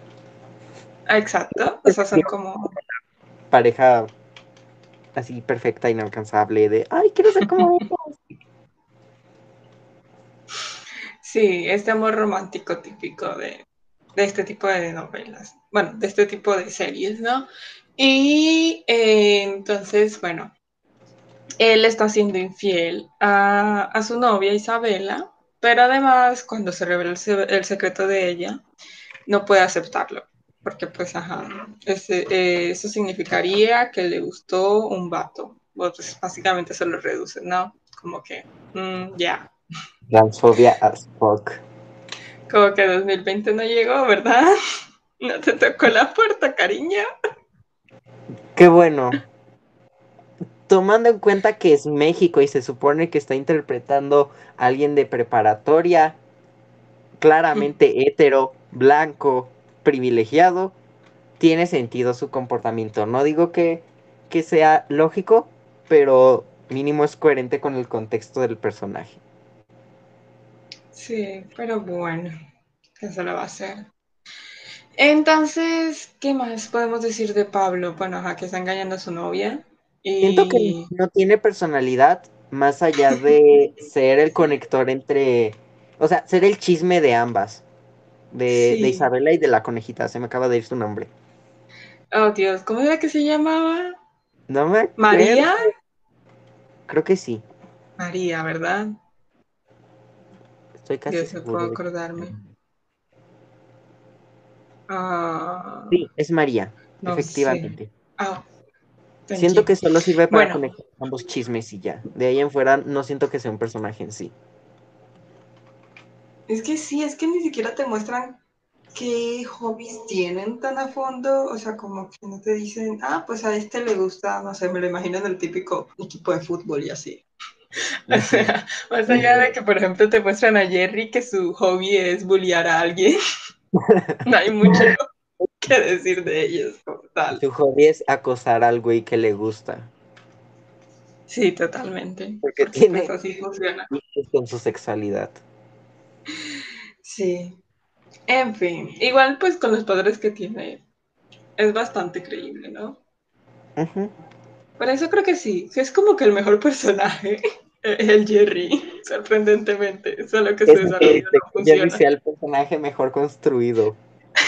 Ah, exacto, o sea, son como... Pareja así perfecta, inalcanzable, de, ay, quiero ser como. [LAUGHS] Sí, este amor romántico típico de, de, este tipo de novelas, bueno, de este tipo de series, ¿no? Y eh, entonces, bueno, él está siendo infiel a, a, su novia Isabela, pero además cuando se revela el, el secreto de ella, no puede aceptarlo porque pues, ajá, ese, eh, eso significaría que le gustó un vato. Pues básicamente se lo reduce, ¿no? Como que, mm, ya. Yeah. Transfobia as fuck. Como que 2020 no llegó, ¿verdad? [LAUGHS] No te tocó la puerta, cariño. Qué bueno. Tomando en cuenta que es México y se supone que está interpretando a alguien de preparatoria, claramente hetero, blanco, privilegiado, tiene sentido su comportamiento. No digo que, que sea lógico, pero mínimo es coherente con el contexto del personaje. Sí, pero bueno, eso lo va a hacer. Entonces, ¿qué más podemos decir de Pablo? Bueno, ajá, que está engañando a su novia. Y... Siento que no tiene personalidad más allá de [LAUGHS] ser el conector entre, o sea, ser el chisme de ambas. De, Sí. de Isabela y de la conejita, se me acaba de ir su nombre. Oh, Dios, ¿cómo era que se llamaba? No me acuerdo. María. Creo que sí. María, ¿verdad? Estoy casi Dios, seguro. puedo acordarme. Ah, Sí, es María, no efectivamente. Ah, Siento que solo sirve para Bueno. conectar ambos chismes y ya. De ahí en fuera no siento que sea un personaje en sí. Es que sí, es que ni siquiera te muestran qué hobbies tienen tan a fondo, o sea, como que no te dicen, ah, pues a este le gusta, no sé, me lo imagino en el típico equipo de fútbol y así. [LAUGHS] O sea, más allá de que, por ejemplo, te muestran a Jerry que su hobby es bullear a alguien, [LAUGHS] no hay mucho [LAUGHS] que decir de ellos como tal. Su hobby es acosar al güey que le gusta. Sí, totalmente. Porque Porque tiene- pues así funciona. Con su sexualidad. Sí. En fin, igual pues con los padres que tiene es bastante creíble, ¿no? Ujú. Por eso creo que sí, que es como que el mejor personaje, [LAUGHS] el Jerry, sorprendentemente, solo que no funciona. Jerry sea el personaje mejor construido.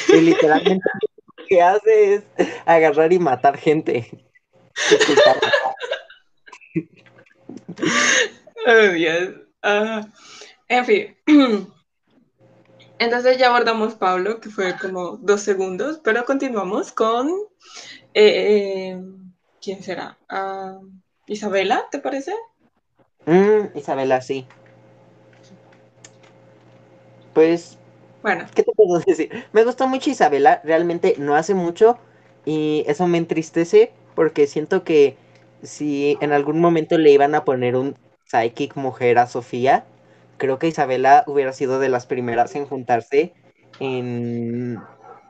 Y literalmente [LAUGHS] lo que hace es agarrar y matar gente. [LAUGHS] oh, Dios. Ah, en fin. [CLEARS THROAT] Entonces ya abordamos Pablo, que fue como dos segundos, pero continuamos con... Eh, ¿Quién será? Ah, Isabela, ¿te parece? Mm, Isabela, sí. Pues, bueno. ¿Qué te puedo decir? Me gustó mucho Isabela, realmente no hace mucho y eso me entristece porque siento que si en algún momento le iban a poner un psychic mujer a Sofía, creo que Isabela hubiera sido de las primeras en juntarse en,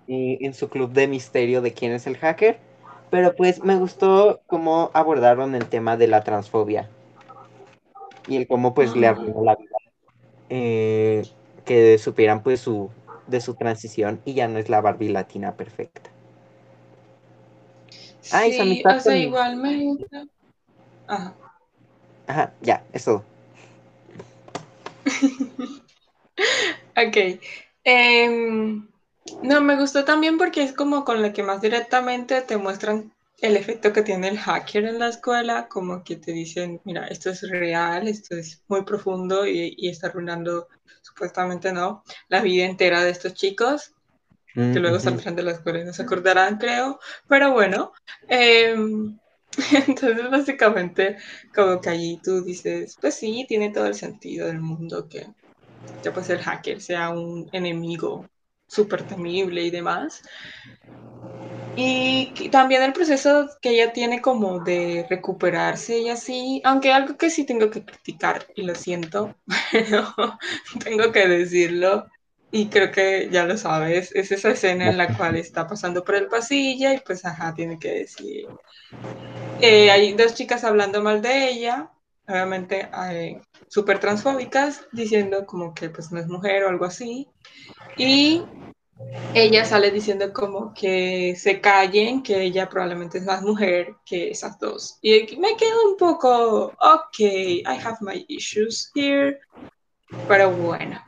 en su club de misterio de quién es el hacker. Pero pues me gustó cómo abordaron el tema de la transfobia y el cómo pues le arruinó la vida. Eh, que supieran pues su de su transición y ya no es la Barbie latina perfecta. sí, o sea, igual me. Ajá. Ajá, ya, es todo. [LAUGHS] ok. Em, no, me gustó también porque es como con la que más directamente te muestran el efecto que tiene el hacker en la escuela, como que te dicen, mira, esto es real, esto es muy profundo y, está arruinando, supuestamente no, la vida entera de estos chicos, que luego saldrán de la escuela y no se acordarán, creo, pero bueno, em, [LAUGHS] entonces básicamente como que allí tú dices, pues sí, tiene todo el sentido del mundo que, que pues el hacker sea un enemigo súper temible y demás. Y también el proceso que ella tiene como de recuperarse y así, aunque algo que sí tengo que criticar, y lo siento, [LAUGHS] pero tengo que decirlo, y creo que ya lo sabes, es esa escena en la [LAUGHS] cual está pasando por el pasillo y pues ajá, tiene que decir, eh, hay dos chicas hablando mal de ella, obviamente eh, súper transfóbicas, diciendo como que pues no es mujer o algo así, y ella sale diciendo como que se callen, que ella probablemente es más mujer que esas dos. Y me quedo un poco, ok, I have my issues here, pero bueno,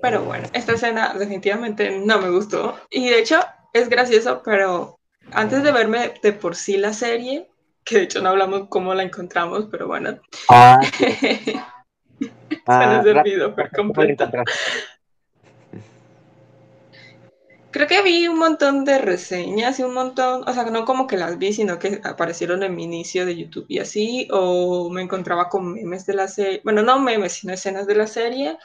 pero bueno, esta escena definitivamente no me gustó. Y de hecho es gracioso, pero antes de verme de por sí la serie, que de hecho no hablamos cómo la encontramos, pero bueno. Ah, [LAUGHS] Se nos ah, olvidó por completo. Creo que vi un montón de reseñas y un montón, o sea, no como que las vi, sino que aparecieron en mi inicio de YouTube y así, o me encontraba con memes de la serie, bueno, no memes, sino escenas de la serie,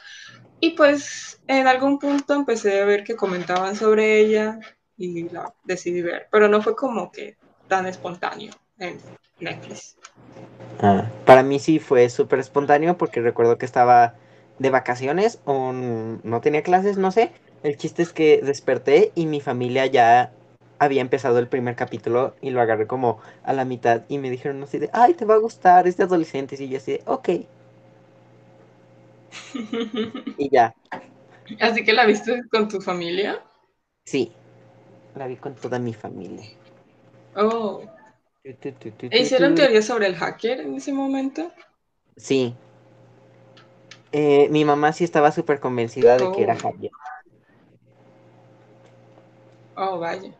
y pues en algún punto empecé a ver que comentaban sobre ella y la decidí ver, pero no fue como que tan espontáneo en Netflix. Ah, para mí sí fue súper espontáneo porque recuerdo que estaba de vacaciones o no tenía clases, no sé, el chiste es que desperté y mi familia ya había empezado el primer capítulo y lo agarré como a la mitad y me dijeron así de, ay, te va a gustar, es de adolescentes. Y yo así de, ok. Y ya. ¿Así que la viste con tu familia? Sí, la vi con toda mi familia. Oh. ¿E hicieron teoría sobre el hacker en ese momento? Sí. Eh, mi mamá sí estaba súper convencida de que era oh. hacker. Oh, vaya.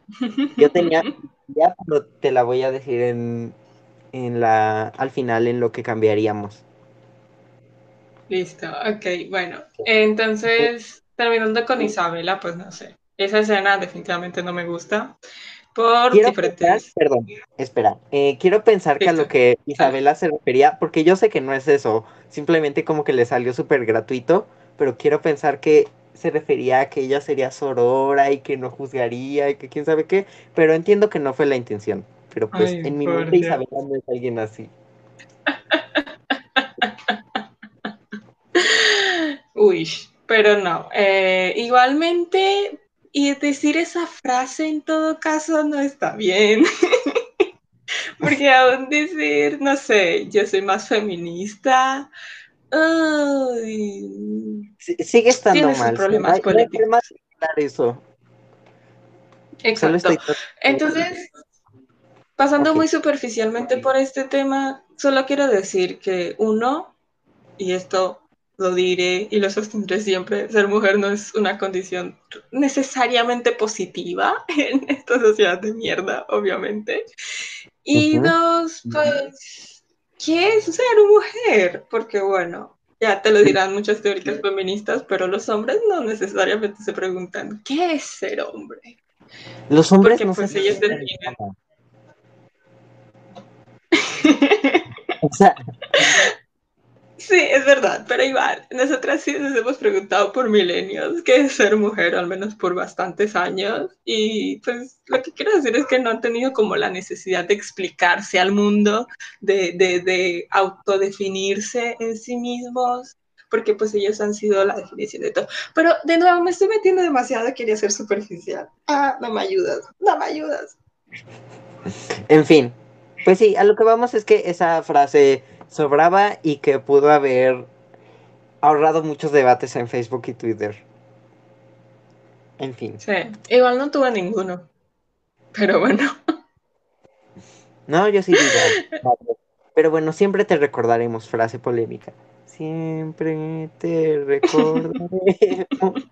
Yo tenía, ya, pero te la voy a decir en, en la, al final en lo que cambiaríamos. Listo, ok, bueno. Entonces, terminando con Isabela, pues no sé. Esa escena definitivamente no me gusta. Por diferentes. perdón, espera. Eh, quiero pensar que a lo que Isabela se refería, porque yo sé que no es eso, simplemente como que le salió súper gratuito, pero quiero pensar que se refería a que ella sería sorora y que no juzgaría y que quién sabe qué, pero entiendo que no fue la intención. Pero pues en mi mente Isabela no es alguien así. [LAUGHS] Uy, pero no. Eh, igualmente, y decir esa frase en todo caso no está bien. [LAUGHS] Porque aún decir, no sé, yo soy más feminista, sigue estando mal. problemas eso. Exacto. Entonces, Pasando muy superficialmente por este tema, solo quiero decir que uno, y esto lo diré y lo sostendré siempre, ser mujer no es una condición necesariamente positiva [LAUGHS] en esta sociedad de mierda, obviamente. Y Ujú. dos, pues, ¿qué es ser mujer? Porque bueno, ya te lo dirán muchas teóricas feministas, pero los hombres no necesariamente se preguntan, ¿qué es ser hombre? Los hombres Porque no pues se ellos definen. [LAUGHS] O sea, [LAUGHS] Sí, es verdad, pero igual, nosotras sí nos hemos preguntado por milenios qué es ser mujer, al menos por bastantes años, y pues lo que quiero decir es que no han tenido como la necesidad de explicarse al mundo, de, de, de autodefinirse en sí mismos, porque pues ellos han sido la definición de todo. Pero de nuevo me estoy metiendo demasiado, quería ser superficial. Ah, no me ayudas, no me ayudas. en fin. Pues sí, a lo que vamos es que esa frase sobraba y que pudo haber ahorrado muchos debates en Facebook y Twitter. En fin. Sí, igual no tuve ninguno, pero bueno. No, yo sí digo. [LAUGHS] Pero bueno, siempre te recordaremos, frase polémica. Siempre te recordaremos. [LAUGHS]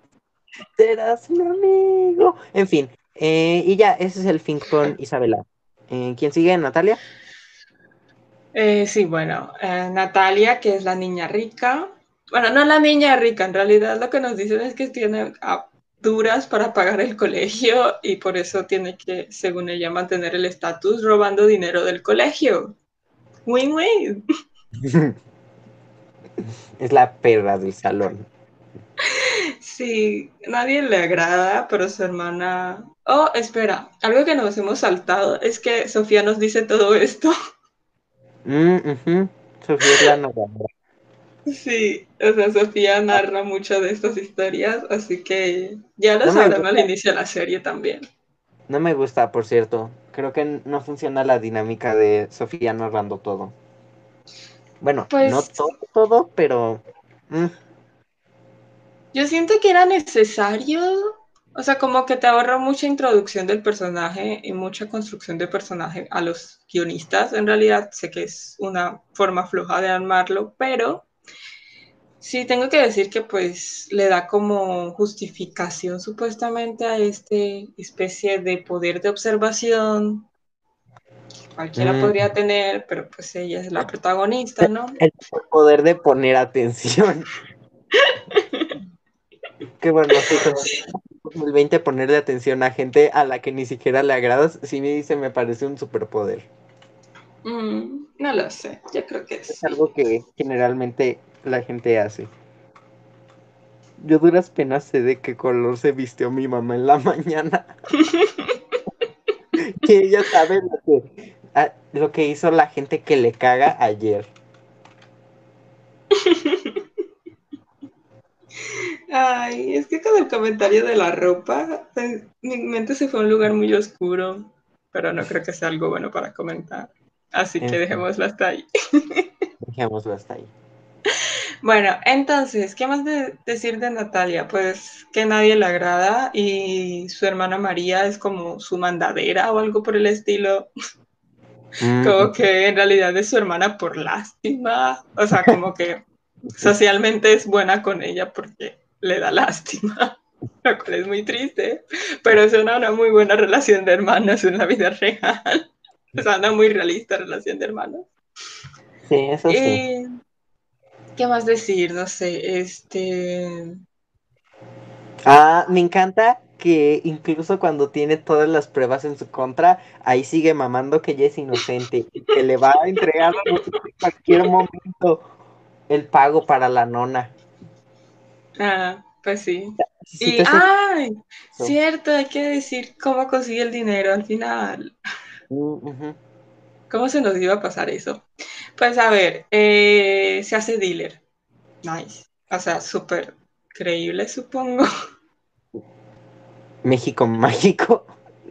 Serás mi amigo. En fin. eh, y ya, ese es el fin con Isabela. Eh, ¿Quién sigue? ¿Natalia? Eh, sí, bueno, eh, Natalia, que es la niña rica. Bueno, no la niña rica, en realidad lo que nos dicen es que tiene ah, duras para pagar el colegio y por eso tiene que, según ella, mantener el estatus robando dinero del colegio. Win-win. [LAUGHS] es la perra del salón. Sí, nadie le agrada, pero su hermana... Oh, espera, algo que nos hemos saltado es que Sofía nos dice todo esto. Mm. Sofía es la narradora. Sí, o sea, Sofía narra mucho de estas historias, así que ya lo No sabrán al inicio de la serie también. No me gusta, por cierto. Creo que no funciona la dinámica de Sofía narrando todo. Bueno, Pues- no todo, todo, pero... mm, Yo siento que era necesario, o sea, como que te ahorra mucha introducción del personaje y mucha construcción de personaje a los guionistas. En realidad, sé que es una forma floja de armarlo, pero sí tengo que decir que pues le da como justificación supuestamente a este especie de poder de observación que cualquiera Mm. podría tener, pero pues ella es la protagonista, ¿no? [LAUGHS] el poder de poner atención. [LAUGHS] Qué bueno, sí, 2020 ponerle atención a gente a la que ni siquiera le agradas, sí me dice, me parece un superpoder. Mm, no lo sé, yo creo que. Es algo que generalmente la gente hace. Yo duras penas sé de qué color se vistió mi mamá en la [LAUGHS] mañana. [LAUGHS] que ella sabe lo que, ah, lo que hizo la gente que le caga ayer. Ay, es que con el comentario de la ropa, pues, mi mente se fue a un lugar muy oscuro, pero no creo que sea algo bueno para comentar. Así que dejémoslo hasta ahí. [LAUGHS] Dejémoslo hasta ahí. Bueno, entonces, ¿qué más de decir de Natalia? Pues que nadie le agrada y su hermana María es como su mandadera o algo por el estilo. Mm, Como que en realidad es su hermana por lástima. O sea, como que [LAUGHS] socialmente es buena con ella porque le da lástima. [LAUGHS] Lo cual es muy triste. Pero es una, una muy buena relación de hermanos en la vida real. [LAUGHS] Sea, una muy realista relación de hermanos. Sí, eso sí. Eh, ¿Qué más decir? No sé, este... Ah, me encanta que incluso cuando tiene todas las pruebas en su contra, ahí sigue mamando que ella es inocente y que le va a entregar [LAUGHS] en cualquier momento el pago para la nona. Ah, pues sí. Y, haces ¡ay! Cierto, hay que decir cómo consigue el dinero al final. Mm. ¿Cómo se nos iba a pasar eso? Pues a ver, eh, se hace dealer. Nice. O sea, súper creíble, supongo. México mágico.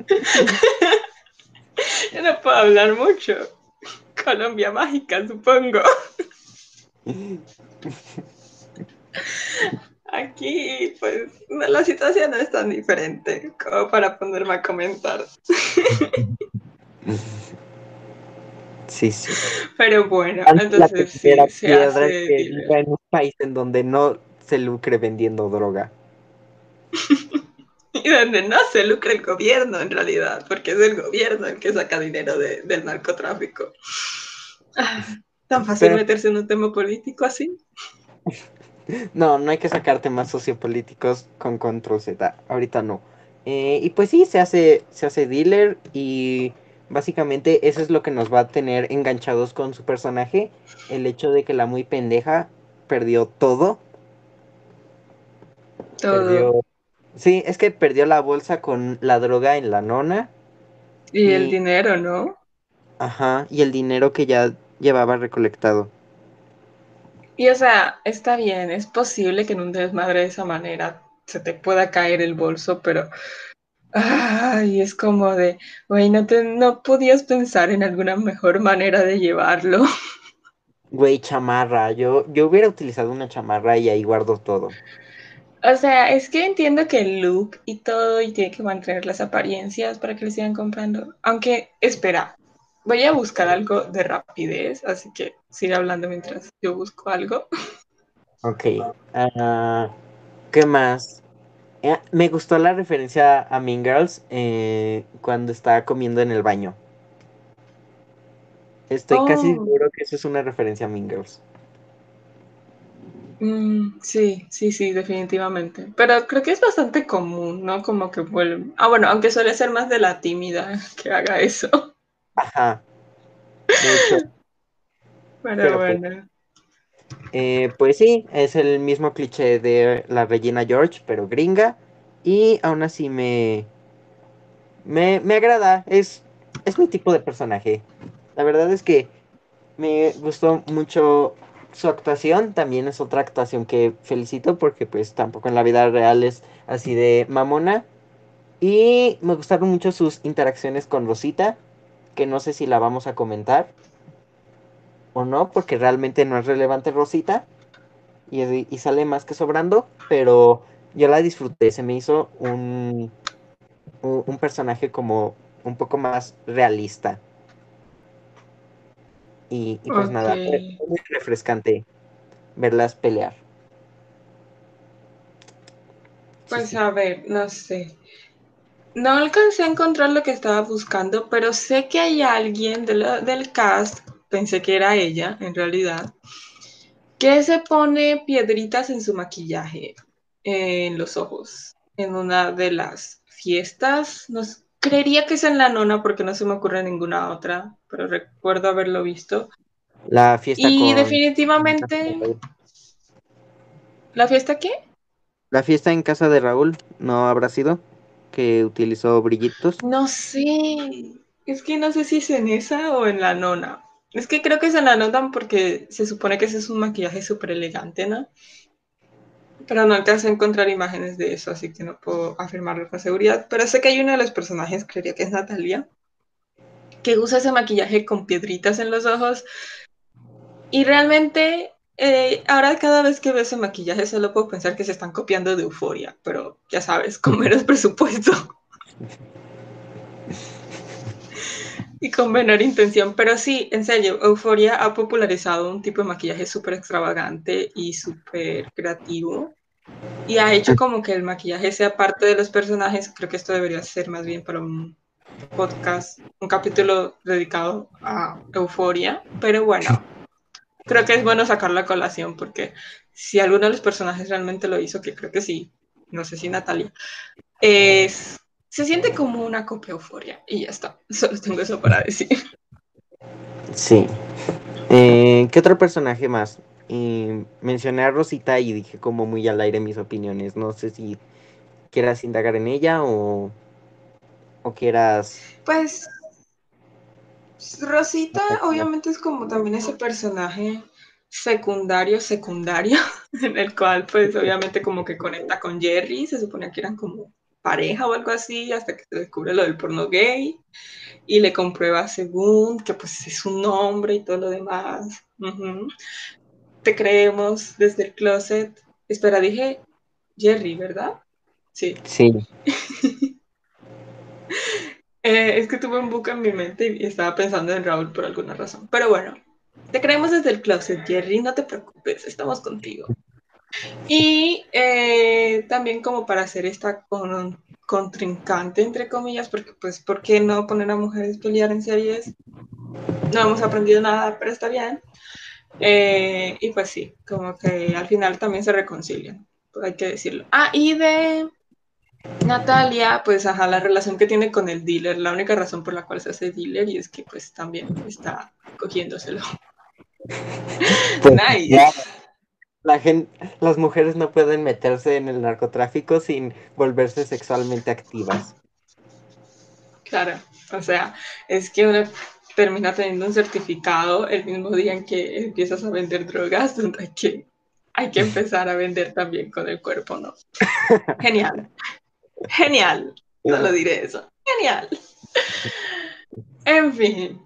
[LAUGHS] Yo no puedo hablar mucho. Colombia mágica, supongo. [LAUGHS] Aquí, pues, no, la situación no es tan diferente como para ponerme a comentar. [LAUGHS] Sí, sí. Pero bueno, Antes entonces sí, primera se piedra hace que viva en un país en donde no se lucre vendiendo droga. [LAUGHS] Y donde no se lucra el gobierno en realidad, porque es el gobierno el que saca dinero de- del narcotráfico. Ah, Tan fácil Pero- meterse en un tema político así. [LAUGHS] No, no hay que sacar temas sociopolíticos con control Z. Ahorita no. Eh, y pues sí, se hace, se hace dealer y básicamente eso es lo que nos va a tener enganchados con su personaje. El hecho de que la muy pendeja perdió todo. Todo. Perdió... Sí, es que perdió la bolsa con la droga en la nona. Y el y- dinero, ¿no? Ajá, y el dinero que ya llevaba recolectado. Y o sea, está bien, es posible que en un desmadre de esa manera se te pueda caer el bolso, pero ay, es como de, güey, no, te, no podías pensar en alguna mejor manera de llevarlo. Güey, chamarra. Yo, yo hubiera utilizado una chamarra y ahí guardo todo. O sea, es que entiendo que el look y todo y tiene que mantener las apariencias para que le sigan comprando. Aunque, espera, voy a buscar algo de rapidez, así que sigue hablando mientras yo busco algo. Ok. ah, ¿Qué más? Eh, me gustó la referencia a Mean Girls eh, cuando está comiendo en el baño. Estoy casi Oh. seguro que eso es una referencia a Mean Girls. Mm, sí, sí, sí, definitivamente. Pero creo que es bastante común, ¿no? Como que vuelve. Ah, bueno, aunque suele ser más de la tímida que haga eso. Ajá. De hecho, [LAUGHS] Pero, Pero, pues, bueno. eh, pues sí, es el mismo cliché de la Regina George, pero gringa. Y aún así me, me, me agrada. Es, es mi tipo de personaje. La verdad es que me gustó mucho su actuación. También es otra actuación que felicito porque pues tampoco en la vida real es así de mamona. Y me gustaron mucho sus interacciones con Rosita, que no sé si la vamos a comentar o no, porque realmente no es relevante Rosita y, y sale más que sobrando, pero yo la disfruté, se me hizo un, un, un personaje como un poco más realista. Y, y pues nada, muy refrescante verlas pelear. Pues sí. a ver, no sé. No alcancé a encontrar lo que estaba buscando, pero sé que hay alguien de del cast, pensé que era ella en realidad, que se pone piedritas en su maquillaje, en los ojos, en una de las fiestas. No s- creería que es en la nona porque no se me ocurre ninguna otra, pero recuerdo haberlo visto. La fiesta Y con... definitivamente, ¿la fiesta qué? La fiesta en casa de Raúl no habrá sido que utilizó brillitos. No sé, es que no sé si es en esa o en la nona. Es que creo que es en la nona porque se supone que ese es un maquillaje súper elegante, ¿no? Pero no alcancé a encontrar imágenes de eso, así que no puedo afirmarlo con seguridad. Pero sé que hay uno de los personajes, creería que es Natalia, que usa ese maquillaje con piedritas en los ojos. Y realmente, eh, ahora cada vez que veo ese maquillaje solo puedo pensar que se están copiando de Euforia, pero ya sabes, con menos presupuesto. [LAUGHS] [LAUGHS] y con menor intención. Pero sí, en serio, Euphoria ha popularizado un tipo de maquillaje súper extravagante y súper creativo. Y ha hecho como que el maquillaje sea parte de los personajes. Creo que esto debería ser más bien para un podcast, un capítulo dedicado a Euforia. Pero bueno, creo que es bueno sacarlo a colación porque si alguno de los personajes realmente lo hizo, que creo que sí, no sé si Natalia, es se siente como una copia euforia y ya está. Solo tengo eso para decir. Sí. Eh, ¿Qué otro personaje más? Mencioné a Rosita y dije como muy al aire mis opiniones. No sé si quieras indagar en ella o, o quieras... Pues Rosita obviamente es como también ese personaje secundario, secundario, [LAUGHS] en el cual pues obviamente como que conecta con Jerry, se supone que eran como pareja o algo así, hasta que se descubre lo del porno gay y le comprueba según que pues es un hombre y todo lo demás. Te creemos desde el closet. Espera, dije Jerry, ¿verdad? Sí. Sí. [LAUGHS] Eh, es que tuve un book en mi mente y estaba pensando en Raúl por alguna razón. Pero bueno, te creemos desde el closet, Jerry, no te preocupes, estamos contigo. Y eh, también como para hacer esta con, contrincante, entre comillas, porque pues, ¿por qué no poner a mujeres pelear en series? No hemos aprendido nada, pero está bien. Eh, y pues sí, como que al final también se reconcilian, hay que decirlo. Ah, y de Natalia, pues ajá, la relación que tiene con el dealer, la única razón por la cual se hace dealer y es que pues también está cogiéndoselo. Pues, [LAUGHS] nice. La gente, las mujeres no pueden meterse en el narcotráfico sin volverse sexualmente activas. Claro, o sea, es que una termina teniendo un certificado el mismo día en que empiezas a vender drogas, donde hay que, hay que empezar a vender también con el cuerpo, ¿no? [LAUGHS] Genial. Genial. Solo diré eso. Genial. En fin.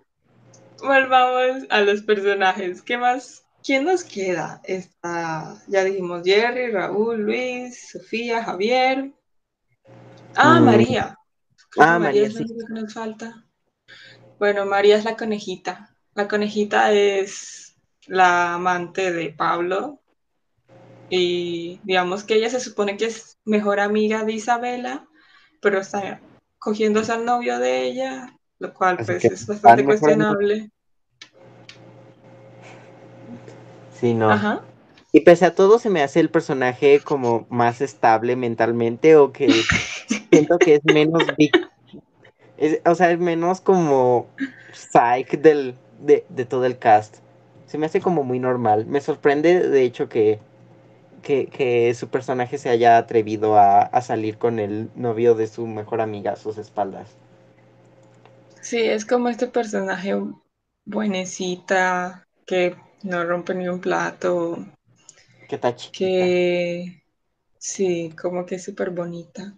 Volvamos a los personajes. ¿Qué más? ¿Quién nos queda? Está, ya dijimos Jerry, Raúl, Luis, Sofía, Javier. Ah, mm. María. ah, María, es la que nos falta. Bueno, María es la conejita. La conejita es la amante de Pablo, y digamos que ella se supone que es mejor amiga de Isabela, pero está cogiéndose al novio de ella, lo cual pues es bastante cuestionable. Sí, no. Y pese a todo se me hace el personaje como más estable mentalmente o que [LAUGHS] siento que es menos o sea, es menos como psych del, de, de todo el cast. Se me hace como muy normal. Me sorprende de hecho que que, su personaje se haya atrevido a, salir con el novio de su mejor amiga a sus espaldas. Sí, es como este personaje buenecita, que no rompe ni un plato. Que está Que sí, como que es súper bonita.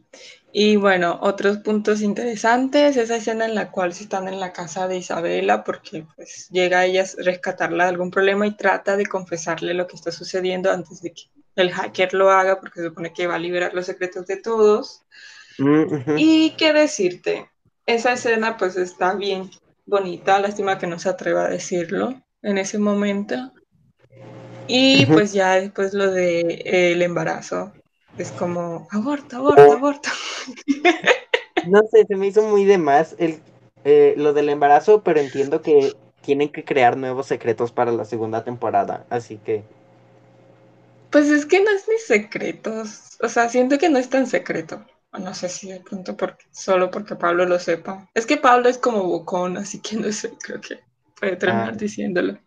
Y bueno, otros puntos interesantes, esa escena en la cual se están en la casa de Isabela porque pues llega ella a rescatarla de algún problema y trata de confesarle lo que está sucediendo antes de que el hacker lo haga porque se supone que va a liberar los secretos de todos. Mm, y qué decirte, esa escena pues está bien bonita, lástima que no se atreva a decirlo en ese momento. Y pues ya después lo de el embarazo, es como aborto, aborto, aborto. [LAUGHS] No sé, se me hizo muy de más el, eh, lo del embarazo, pero entiendo que tienen que crear nuevos secretos para la segunda temporada, así que pues es que no es ni secretos. O sea, siento que no es tan secreto. No sé si de pronto porque, solo porque Pablo lo sepa. Es que Pablo es como bocón, así que no sé, creo que puede terminar ah. diciéndolo.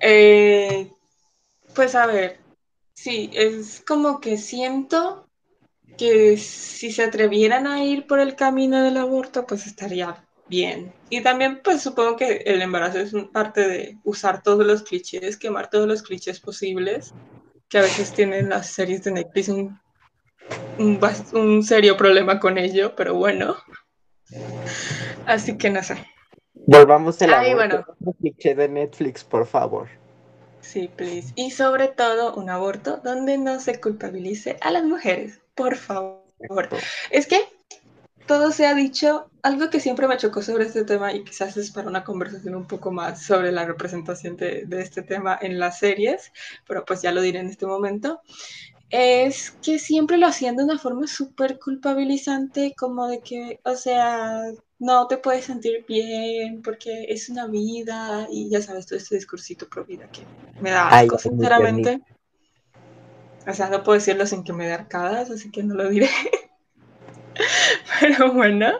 Eh, pues a ver, sí, es como que siento que si se atrevieran a ir por el camino del aborto, pues estaría bien. Y también, pues supongo que el embarazo es parte de usar todos los clichés, quemar todos los clichés posibles, que a veces tienen las series de Netflix un, un, serio problema con ello, pero bueno. Así que no sé. Volvamos al bueno. cliché de Netflix, por favor. Sí, please. Y sobre todo un aborto donde no se culpabilice a las mujeres, por favor. Es que todo se ha dicho, algo que siempre me chocó sobre este tema y quizás es para una conversación un poco más sobre la representación de, este tema en las series, pero pues ya lo diré en este momento, es que siempre lo hacían de una forma súper culpabilizante, como de que, o sea, no te puedes sentir bien porque es una vida y ya sabes, todo este discursito pro vida que me da asco, sinceramente. O sea, no puedo decirlo sin que me dé arcadas, así que no lo diré. [LAUGHS] Pero bueno,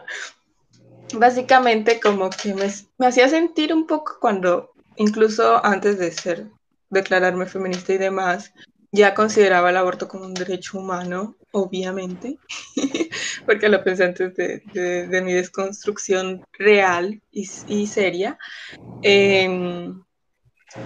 básicamente como que me, me, hacía sentir un poco cuando, incluso antes de ser, declararme feminista y demás, ya consideraba el aborto como un derecho humano, obviamente, [LAUGHS] porque lo pensé antes de, de, mi desconstrucción real y, y seria. Eh,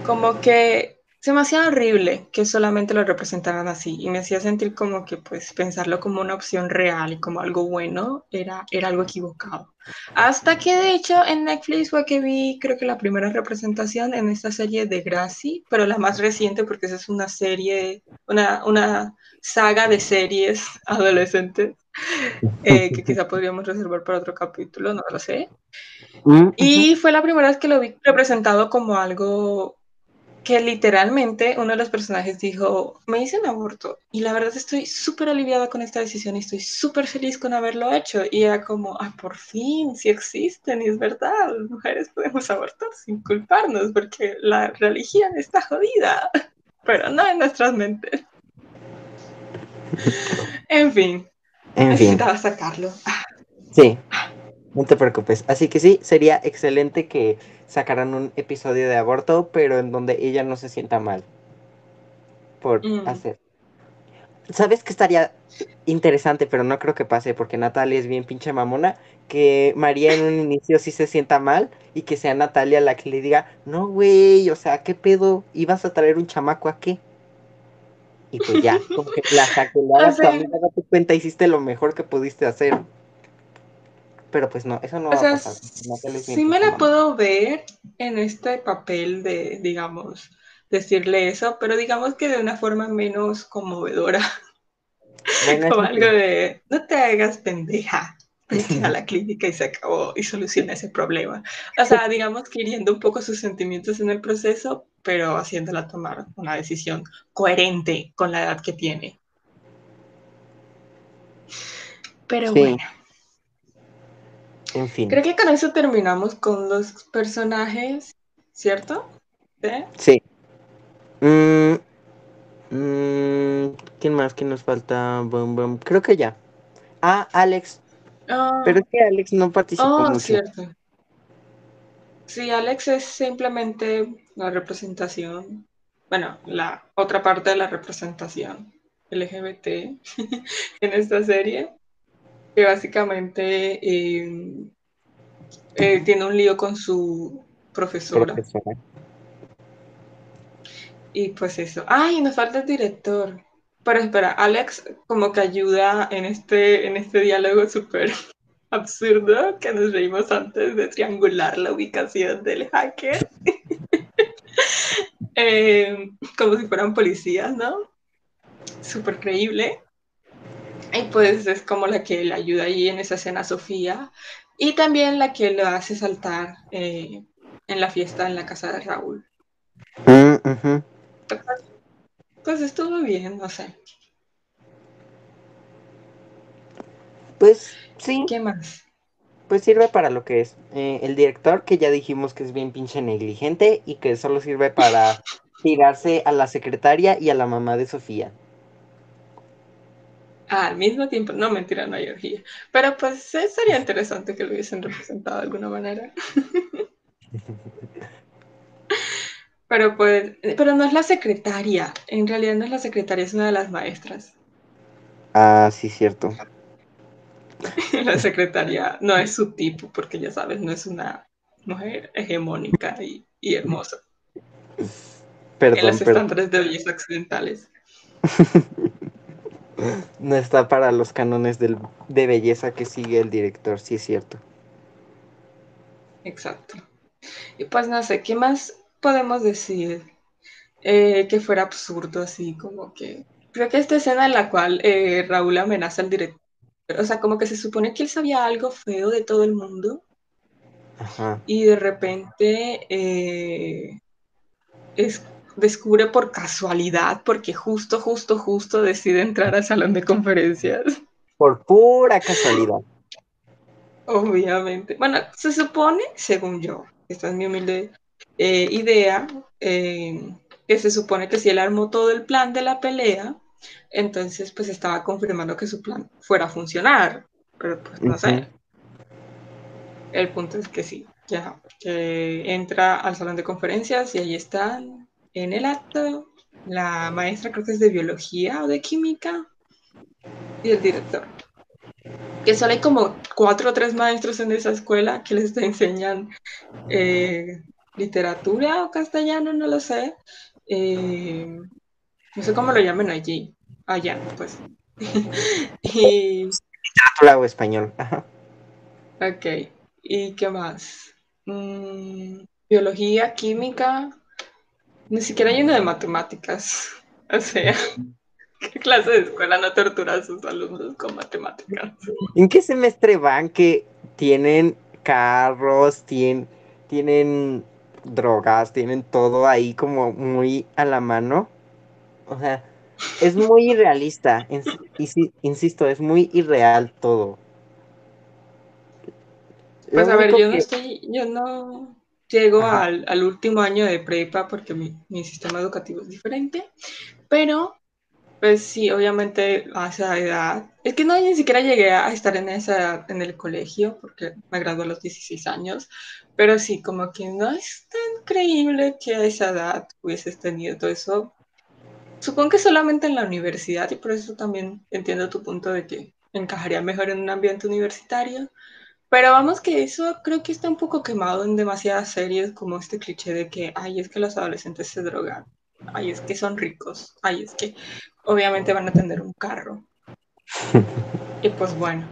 como que se me hacía horrible que solamente lo representaran así y me hacía sentir como que pues pensarlo como una opción real y como algo bueno era, era algo equivocado. Hasta que de hecho en Netflix fue que vi creo que la primera representación en esta serie de Gracie, pero la más reciente porque esa es una serie, una, una saga de series [LAUGHS] adolescentes eh, que quizá [LAUGHS] podríamos reservar para otro capítulo, no lo sé. Mm, Y fue la primera vez que lo vi representado como algo que literalmente uno de los personajes dijo, me hice un aborto y la verdad estoy súper aliviada con esta decisión y estoy súper feliz con haberlo hecho. Y era como, ah, por fin, sí existen y es verdad, las mujeres podemos abortar sin culparnos porque la religión está jodida, [LAUGHS] pero no en nuestras mentes. [LAUGHS] En fin, En fin, necesitaba sacarlo. sí, no te preocupes. Así que sí, sería excelente que sacaran un episodio de aborto, pero en donde ella no se sienta mal por Mm. hacer. ¿Sabes qué estaría interesante, pero no creo que pase porque Natalia es bien pinche mamona? Que María en un [LAUGHS] inicio sí se sienta mal y que sea Natalia la que le diga, no, güey, o sea, ¿qué pedo? ¿Ibas a traer un chamaco a qué? Y pues ya, como que la saque, haga [LAUGHS] O sea- tu cuenta, hiciste lo mejor que pudiste hacer. Pero pues no, eso no O va sea, a pasar. bien sí me la puedo ver en este papel de, digamos, decirle eso, pero digamos que de una forma menos conmovedora, [LAUGHS] Bueno, como algo de, no te hagas pendeja, vete a la [LAUGHS] clínica y se acabó y soluciona ese problema. O sea, [LAUGHS] digamos que hiriendo un poco sus sentimientos en el proceso, pero haciéndola tomar una decisión coherente con la edad que tiene. Pero Sí. bueno, En fin. creo que con eso terminamos con los personajes, ¿cierto? ¿Sí? Sí. Mm, mm, ¿Quién más? ¿Quién nos falta? Bum, bum. Creo que ya. Ah, Alex. Ah, Pero es que Alex no participó oh, mucho. cierto. Sí, Alex es simplemente la representación, bueno, la otra parte de la representación LGBT [LAUGHS] en esta serie, que básicamente eh, eh, tiene un lío con su profesora. Profesora. Y pues eso. ¡Ay! Nos falta el director. Pero espera, Alex como que ayuda en este, en este diálogo súper [LAUGHS] absurdo que nos reímos antes de triangular la ubicación del hacker. [LAUGHS] Eh, como si fueran policías, ¿no? Súper creíble. Y pues es como la que le ayuda ahí en esa escena a Sofía. Y también la que lo hace saltar eh, en la fiesta en la casa de Raúl. Mm. Pues estuvo bien, no sé. Pues sí, ¿Qué más? pues sirve para lo que es. Eh, el director, que ya dijimos que es bien pinche negligente y que solo sirve para [LAUGHS] tirarse a la secretaria y a la mamá de Sofía. Al mismo tiempo, no mentira, no hay orgía. Pero pues sería interesante que lo hubiesen representado de alguna manera. [LAUGHS] Pero pues, pero no es la secretaria, en realidad no es la secretaria, es una de las maestras. Ah, sí, cierto. [LAUGHS] La secretaria no es su tipo, porque ya sabes, no es una mujer hegemónica y, y hermosa. en Perdón, los pero estándares de belleza occidentales. [LAUGHS] no está para los cánones del- de belleza que sigue el director, sí es cierto. Exacto. Y pues no sé, ¿qué más podemos decir? Eh, que fuera absurdo, así como que. Creo que esta escena en la cual eh, Raúl amenaza al director, o sea, como que se supone que él sabía algo feo de todo el mundo Ajá. y de repente eh, es- descubre por casualidad, porque justo, justo, justo decide entrar al salón de conferencias. Por pura casualidad. Obviamente. Bueno, se supone, según yo, esta es mi humilde eh, idea, eh, que se supone que si él armó todo el plan de la pelea, entonces pues estaba confirmando que su plan fuera a funcionar. Pero pues no sé. El punto es que sí, ya, que entra al salón de conferencias y ahí están en el acto la maestra, creo que es de biología o de química, y el director. Que solo hay como cuatro o tres maestros en esa escuela que les [LAUGHS] enseñan eh, literatura o castellano, no lo sé. Eh, no sé cómo lo llaman allí. Allá, pues. [LAUGHS] y, Literatura o español. Ajá. ok. ¿Y qué más? Mm, biología, química. Ni siquiera hay uno de matemáticas. O sea, [LAUGHS] ¿Qué clase de escuela no tortura a sus alumnos con matemáticas? ¿En qué semestre van que tienen carros, tienen, tienen drogas, tienen todo ahí como muy a la mano? O sea, es muy irrealista. Insisto, es muy irreal todo. Pues a ver, yo no estoy, yo no llego al, al, último año de prepa porque mi, mi, sistema educativo es diferente, pero pues sí, obviamente a esa edad, es que no, ni siquiera llegué a estar en esa edad en el colegio porque me gradué a los 16 años, pero sí, como que no es tan creíble que a esa edad hubieses tenido todo eso. Supongo que solamente en la universidad y por eso también entiendo tu punto de que encajaría mejor en un ambiente universitario, pero vamos que eso creo que está un poco quemado en demasiadas series como este cliché de que, ay, es que los adolescentes se drogan, ay, es que son ricos, ay, es que obviamente van a tener un carro. [LAUGHS] y pues bueno.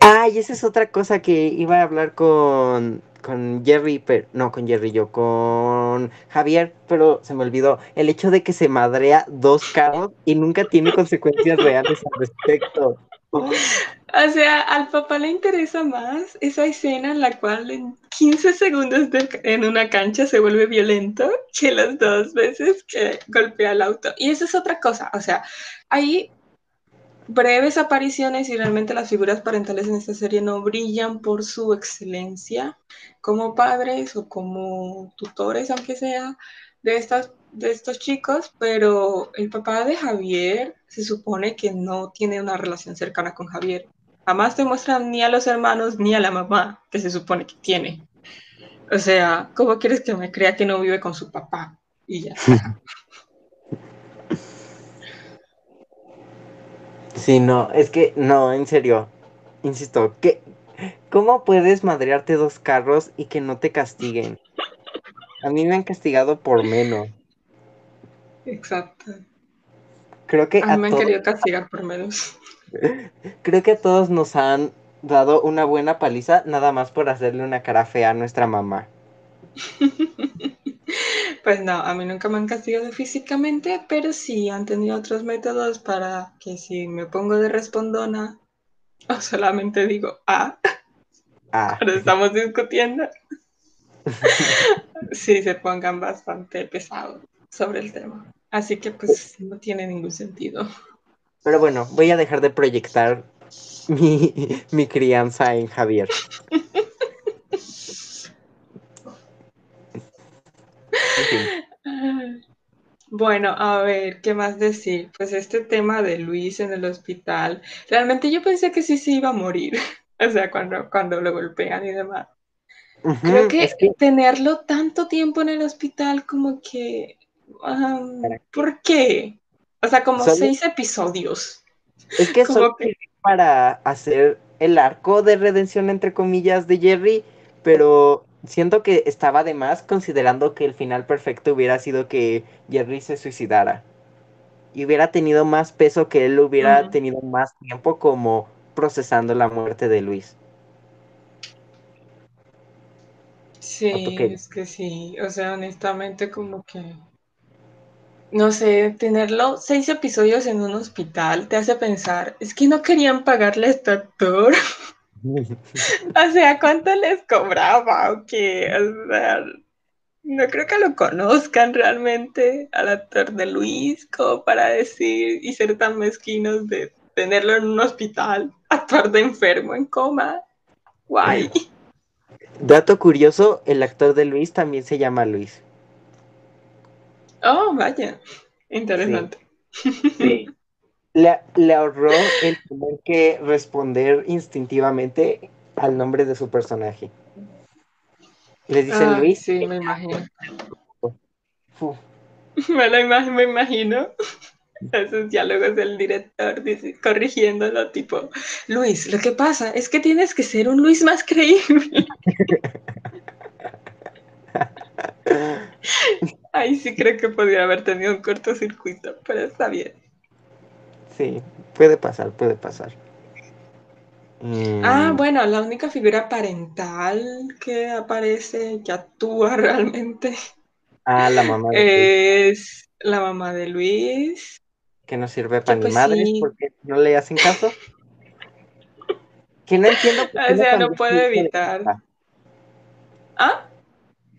Ay, esa es otra cosa que iba a hablar con, con Jerry, pero no con Jerry, yo con Javier, pero se me olvidó. El hecho de que se madrea dos carros y nunca tiene consecuencias reales al respecto. [LAUGHS] O sea, al papá le interesa más esa escena en la cual en 15 segundos en una cancha se vuelve violento que las dos veces que golpea el auto. Y eso es otra cosa. O sea, hay breves apariciones y realmente las figuras parentales en esta serie no brillan por su excelencia como padres o como tutores, aunque sea, de estas de estos chicos, pero el papá de Javier se supone que no tiene una relación cercana con Javier. Jamás te muestran ni a los hermanos ni a la mamá que se supone que tiene. O sea, ¿cómo quieres que me crea que no vive con su papá? Y ya [LAUGHS] Sí, no, es que no, en serio. Insisto, que ¿cómo puedes madrearte dos carros y que no te castiguen? A mí me han castigado por menos. Exacto. Creo que a, mí me han querido castigar por menos. Creo que a todos nos han dado una buena paliza nada más por hacerle una cara fea a nuestra mamá. [LAUGHS] Pues no, a mí nunca me han castigado físicamente, pero sí han tenido otros métodos para que si me pongo de respondona o solamente digo ah, ah. [LAUGHS] estamos discutiendo, [LAUGHS] sí se pongan bastante pesados sobre el tema. Así que pues no tiene ningún sentido. Pero bueno, voy a dejar de proyectar mi, [LAUGHS] crianza en Javier. Bueno, a ver, ¿qué más decir? Pues este tema de Luis en el hospital, realmente yo pensé que sí se iba a morir, [LAUGHS] o sea, cuando, cuando lo golpean y demás. Creo que, tenerlo tanto tiempo en el hospital como que ¿Por qué? O sea, como seis episodios. Es que solo para hacer el arco de redención, entre comillas, de Jerry, pero siento que estaba de más considerando que el final perfecto hubiera sido que Jerry se suicidara. Y hubiera tenido más peso que él hubiera tenido más tiempo como procesando la muerte de Luis. Sí, es que sí. O sea, honestamente como que no sé, tenerlo seis episodios en un hospital te hace pensar, es que no querían pagarle a este actor. [LAUGHS] o sea, ¿cuánto les cobraba? O qué? O sea, no creo que lo conozcan realmente al actor de Luis como para decir y ser tan mezquinos de tenerlo en un hospital, actuar de enfermo en coma. Guay. Dato curioso, el actor de Luis también se llama Luis. Oh, vaya, interesante. Sí. Le, ahorró el tener que responder instintivamente al nombre de su personaje. Le dicen ah, Luis. Sí, me imagino. Me lo imagino, me imagino. Esos diálogos del director corrigiéndolo, tipo, Luis, lo que pasa es que tienes que ser un Luis más creíble. [LAUGHS] Ahí sí creo que podría haber tenido un cortocircuito, pero está bien. Sí, puede pasar, puede pasar. Ah, mm. bueno, la única figura parental que aparece, que actúa [LAUGHS] realmente. Ah, la mamá de Es la mamá de Luis. que no sirve para pues ni madres sí. porque no le hacen caso. [LAUGHS] Que no entiendo por qué O sea, no puede evitar.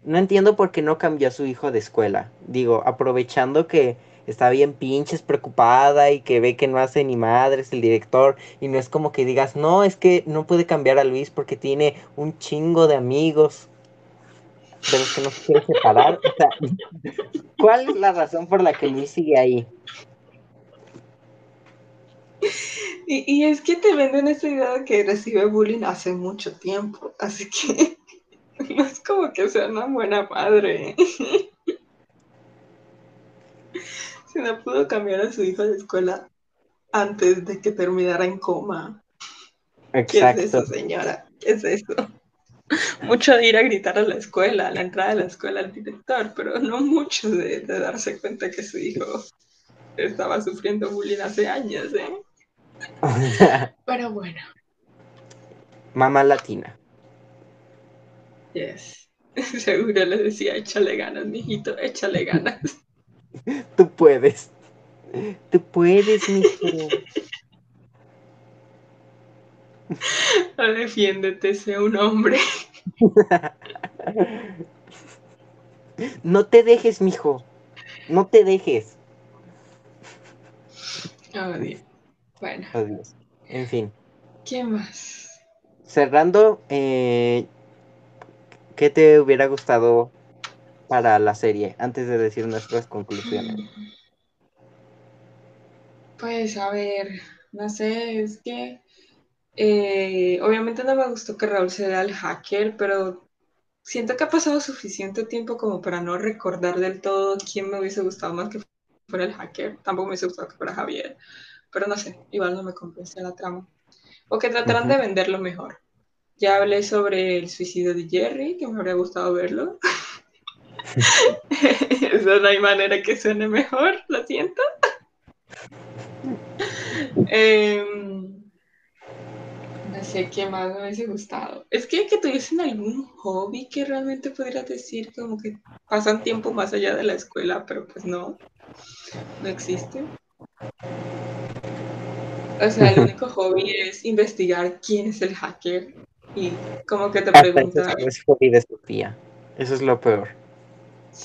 No entiendo por qué no cambió a su hijo de escuela. Digo, aprovechando que está bien pinches preocupada y que ve que no hace ni madres el director y no es como que digas, no, es que no puede cambiar a Luis porque tiene un chingo de amigos de los que no se quiere separar. O sea, ¿cuál es la razón por la que Luis sigue ahí? Y, y es que te venden esa idea de que recibe bullying hace mucho tiempo, así que [LAUGHS] no es como que sea una buena madre. [LAUGHS] Si no pudo cambiar a su hijo de escuela antes de que terminara en coma. ¿Qué es eso, Exacto. señora? ¿Qué es eso? [LAUGHS] Mucho de ir a gritar a la escuela, a la entrada de la escuela al director, pero no mucho de, de darse cuenta que su hijo estaba sufriendo bullying hace años, ¿eh? Pero bueno, Mamá latina. Yes. [LAUGHS] Seguro le decía, échale ganas, mijito, échale ganas. [LAUGHS] Tú puedes. Tú puedes, mijo. [LAUGHS] Defiéndete, sé un hombre. No te dejes, mijo. No te dejes. Oh, Dios. Bueno, Adiós. En fin. ¿qué más? Cerrando, eh, ¿qué te hubiera gustado para la serie antes de decir nuestras conclusiones? [SIGHS] Pues a ver, no sé, es que eh, obviamente no me gustó que Raúl sea el hacker, pero siento que ha pasado suficiente tiempo como para no recordar del todo quién me hubiese gustado más que fuera el hacker. Tampoco me hubiese gustado que fuera Javier, pero no sé, igual no me convence la trama. O que trataran de venderlo mejor. Ya hablé sobre el suicidio de Jerry, que me habría gustado verlo. [LAUGHS] Eso no hay manera que suene mejor, lo siento. Em, no sé qué más me hubiese gustado. Es que que tuviesen algún hobby que realmente pudieras decir como que pasan tiempo más allá de la escuela, pero pues no, no existe. O sea, el único hobby es investigar quién es el hacker y como que te preguntan. es hobby de Sofía. Eso es lo peor.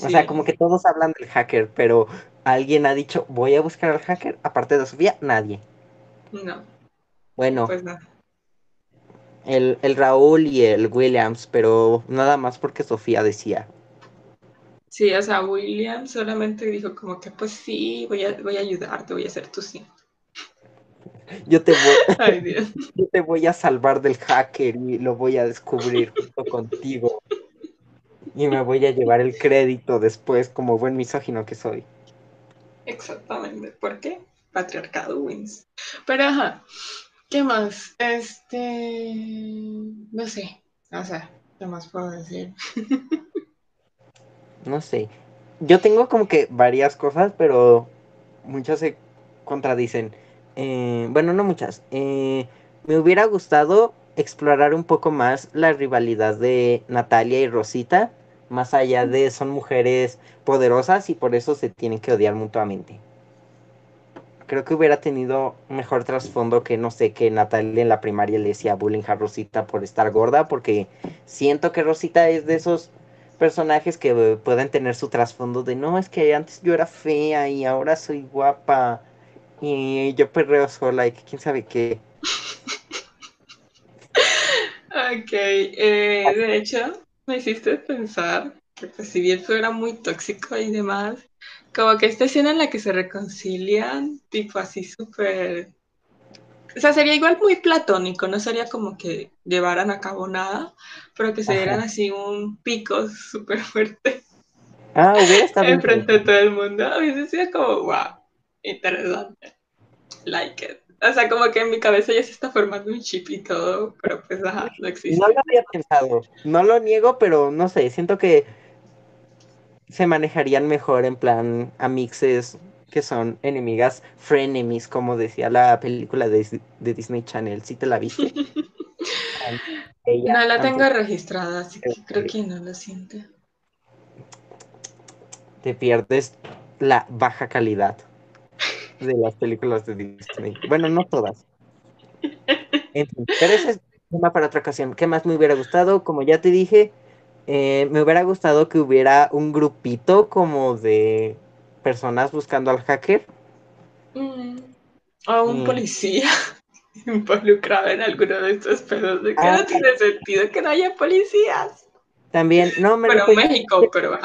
O sea, como que todos hablan del hacker, pero alguien ha dicho, voy a buscar al hacker, aparte de Sofía, nadie. No, Bueno, pues nada. el, el Raúl y el Williams, pero nada más porque Sofía decía. Sí, o sea, William solamente dijo como que pues sí, voy a, voy a ayudarte, voy a hacer tu sí. Yo te, voy, [LAUGHS] Ay, [LAUGHS] Dios. yo te voy a salvar del hacker y lo voy a descubrir junto contigo. Y me voy a llevar el crédito después como buen misógino que soy. Exactamente. ¿Por qué? Patriarcado wins. Pero ajá, ¿qué más? Este, no sé, o sea, ¿qué más puedo decir? [LAUGHS] No sé. Yo tengo como que varias cosas, pero muchas se contradicen. Eh, bueno, no muchas. Eh, me hubiera gustado explorar un poco más la rivalidad de Natalia y Rosita, más allá de son mujeres poderosas y por eso se tienen que odiar mutuamente. Creo que hubiera tenido mejor trasfondo que, no sé, que Natalia en la primaria le decía bullying a Rosita por estar gorda, porque siento que Rosita es de esos personajes que pueden tener su trasfondo de no, es que antes yo era fea y ahora soy guapa y yo perreo sola y quién sabe qué. Ok, eh, de hecho, me hiciste pensar que pues, si bien fuera muy tóxico y demás, como que esta escena en la que se reconcilian, tipo así súper... O sea, sería igual muy platónico, no sería como que llevaran a cabo nada, pero que se dieran así un pico súper fuerte Ah, hubiera estado [LAUGHS] enfrente de todo el mundo. Hubiese sido como, wow, interesante. Like it. O sea, como que en mi cabeza ya se está formando un chip y todo, pero pues ajá, no existe. No lo había pensado, no lo niego, pero no sé, siento que se manejarían mejor en plan amixes que son enemigas, frenemies, como decía la película de, de Disney Channel. ¿Sí te la viste? [LAUGHS] Ella, No la antes tengo registrada, así que creo que no lo siento. te pierdes la baja calidad. De las películas de Disney. Bueno, no todas. pero ese es tema para otra ocasión. ¿Qué más me hubiera gustado? Como ya te dije, eh, me hubiera gustado que hubiera un grupito como de personas buscando al hacker. Mm. O un policía [LAUGHS] involucrado en alguno de estos pedos de que no ah. tiene sentido que no haya policías. También, no me Bueno, México, pero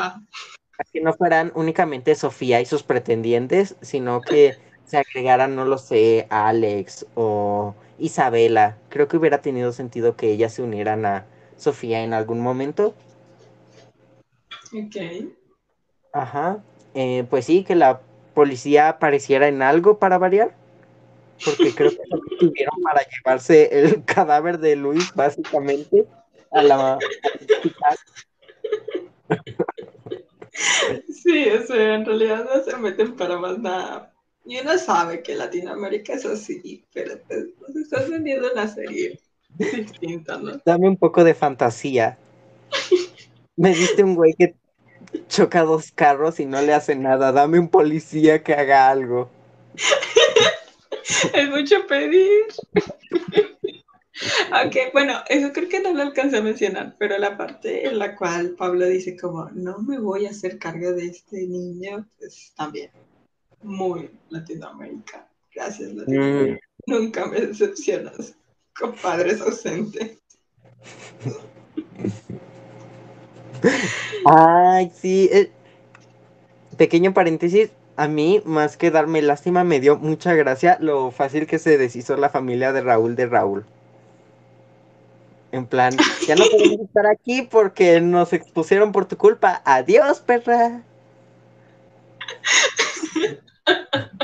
Que no fueran únicamente Sofía y sus pretendientes, sino que [LAUGHS] se agregaran, no lo sé, Alex o Isabela. Creo que hubiera tenido sentido que ellas se unieran a Sofía en algún momento. Ok. Ajá. Eh, pues sí, que la policía apareciera en algo para variar. Porque creo que [LAUGHS] tuvieron para llevarse el [LAUGHS] cadáver de Luis, básicamente, a la. Sí, o sea, en realidad no se meten para más nada. Y uno sabe que Latinoamérica es así, pero pues nos estás vendiendo una serie distinta, ¿no? Dame un poco de fantasía. Me diste un güey que choca dos carros y no le hace nada. Dame un policía que haga algo. [LAUGHS] es mucho pedir. Ok, bueno, eso creo que no lo alcancé a mencionar, pero la parte en la cual Pablo dice como, no me voy a hacer cargo de este niño, pues también muy Latinoamérica. Gracias, Latinoamérica. Mm. Nunca me decepcionas con padres ausentes. [LAUGHS] Ay, sí. Eh, pequeño paréntesis, a mí, más que darme lástima, me dio mucha gracia lo fácil que se deshizo la familia de Raúl de Raúl. En plan, ya no podemos [LAUGHS] estar aquí porque nos expusieron por tu culpa. Adiós, perra.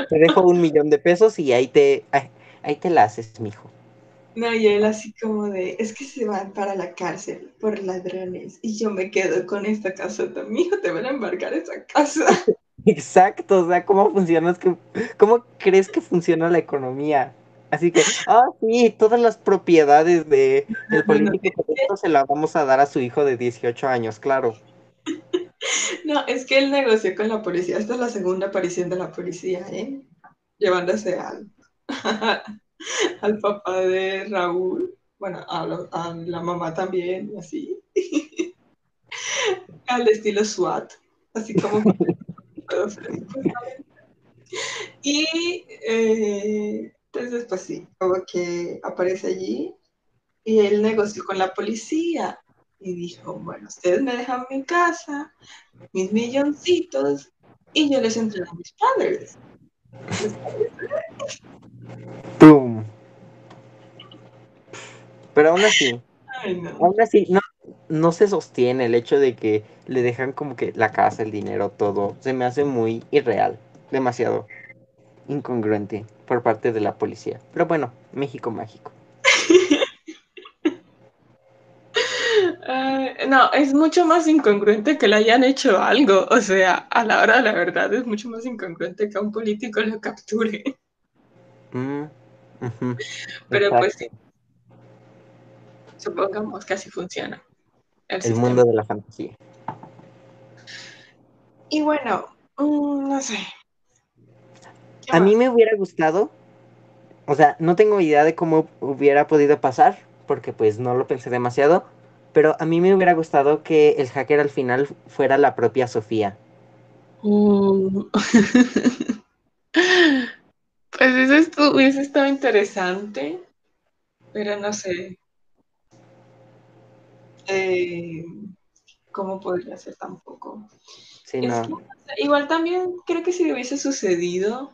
Te dejo un millón de pesos y ahí te, ahí te la haces, mijo. No, y él así como de, es que se van para la cárcel por ladrones y yo me quedo con esta casa. Mi hijo te van a embarcar esa casa. [LAUGHS] Exacto, o sea, ¿cómo funciona? que, ¿Cómo crees que funciona la economía? Así que, ah, sí, todas las propiedades de el político se las vamos a dar a su hijo de 18 años, claro. [LAUGHS] No, es que él negoció con la policía. Esta es la segunda aparición de la policía, ¿eh? Llevándose al, [LAUGHS] al papá de Raúl, bueno, a, la mamá también, así. [LAUGHS] al estilo SWAT, así como y eh, entonces, pues sí, como que aparece allí y él negoció con la policía y dijo, bueno, ustedes me dejan mi casa, mis milloncitos y yo les entrego a mis padres. ¡Pum! Pero aún así, aún así, no, no se sostiene el hecho de que le dejan como que la casa, el dinero, todo. Se me hace muy irreal, demasiado incongruente por parte de la policía. Pero bueno, México mágico. no, es mucho más incongruente que le hayan hecho algo. O sea, a la hora de la verdad es mucho más incongruente que a un político lo capture. Mm, Pero pues sí. Supongamos que así funciona el, mundo de la fantasía. Y bueno, mm, no sé. A mí me hubiera gustado, o sea, no tengo idea de cómo hubiera podido pasar, porque pues no lo pensé demasiado, pero a mí me hubiera gustado que el hacker al final fuera la propia Sofía. Mm. [LAUGHS] pues eso hubiese estado interesante, pero no sé. Eh, ¿Cómo podría ser tampoco? igual también creo que si hubiese sucedido,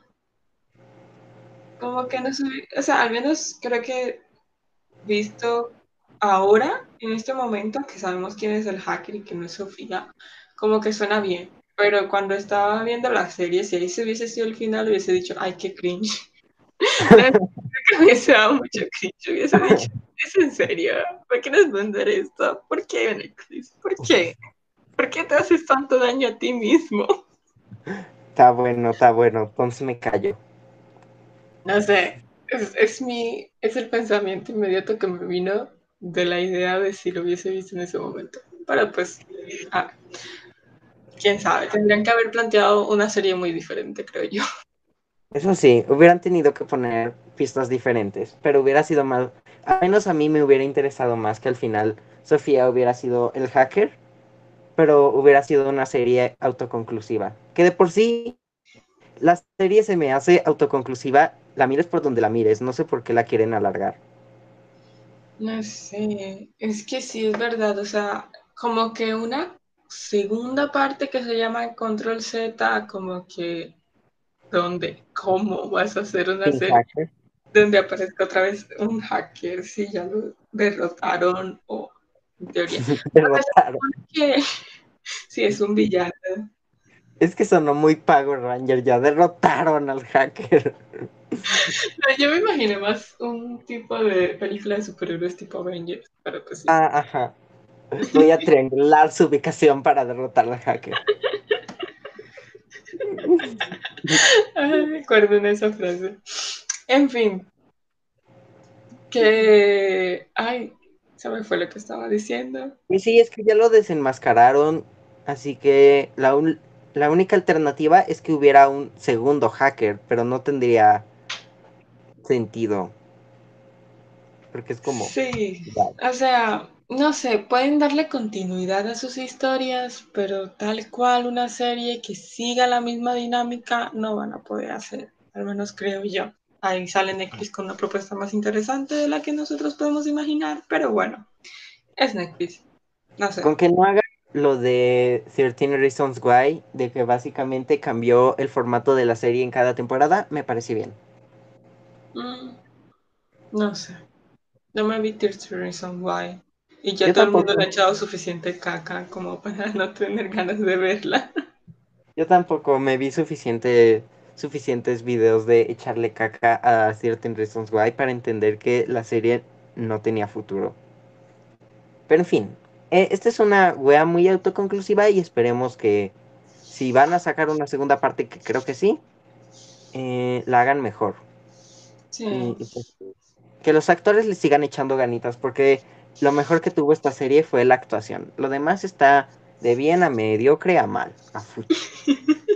como que no sé, o sea, al menos creo que visto ahora, en este momento, que sabemos quién es el hacker y que no es Sofía, como que suena bien. Pero cuando estaba viendo la serie, si ahí se hubiese sido el final, hubiese dicho, ay, qué cringe. [LAUGHS] que hubiese dado mucho cringe, hubiese dicho, ¿es en serio? ¿Por qué quieres vender esto? ¿Por qué, Netflix? ¿Por qué? ¿Por qué te haces tanto daño a ti mismo? Está bueno, está bueno, entonces me callo. No sé, es, es, mi, es el pensamiento inmediato que me vino de la idea de si lo hubiese visto en ese momento. Pero pues, ah, quién sabe, tendrían que haber planteado una serie muy diferente, creo yo. Eso sí, hubieran tenido que poner pistas diferentes, pero hubiera sido más, al menos a mí me hubiera interesado más que al final Sofía hubiera sido el hacker, pero hubiera sido una serie autoconclusiva. Que de por sí la serie se me hace autoconclusiva, la mires por donde la mires, no sé por qué la quieren alargar. No sé, es que sí es verdad, o sea, como que una segunda parte que se llama Control Z, como que, ¿dónde? ¿Cómo vas a hacer una serie hacker. donde aparezca otra vez un hacker si ya lo derrotaron o en teoría? [LAUGHS] Derrotaron. Que [LAUGHS] sí es un villano. Es que sonó muy Power Ranger, ya derrotaron al hacker. No, yo me imaginé más un tipo de película de superhéroes tipo Avengers, pero pues sí. Ah, ajá. Voy a triangular su ubicación para derrotar al hacker. Ay, me acuerdo en esa frase. En fin. Que. Ay, se me fue lo que estaba diciendo. Y sí, es que ya lo desenmascararon, así que la, un- la única alternativa es que hubiera un segundo hacker, pero no tendría sentido. Porque es como... Sí, o sea, no sé, pueden darle continuidad a sus historias, pero tal cual una serie que siga la misma dinámica no van a poder hacer, al menos creo yo. Ahí sale Netflix con una propuesta más interesante de la que nosotros podemos imaginar, pero bueno, es Netflix. No sé. Con que no haga lo de 13 Reasons Why, de que básicamente cambió el formato de la serie en cada temporada, me parece bien. Mm, no sé. No me vi 13 Reasons Why. Y ya Yo todo el mundo tampoco. le ha echado suficiente caca como [LAUGHS] para no tener ganas de verla. Yo tampoco me vi suficiente, suficientes videos de echarle caca a 13 Reasons Why para entender que la serie no tenía futuro. Pero en fin, eh, esta es una wea muy autoconclusiva y esperemos que si van a sacar una segunda parte, que creo que sí, eh, la hagan mejor. Sí. Y, pues, que los actores le sigan echando ganitas, porque lo mejor que tuvo esta serie fue la actuación. Lo demás está de bien a mediocre a mal. A fuchi. [LAUGHS]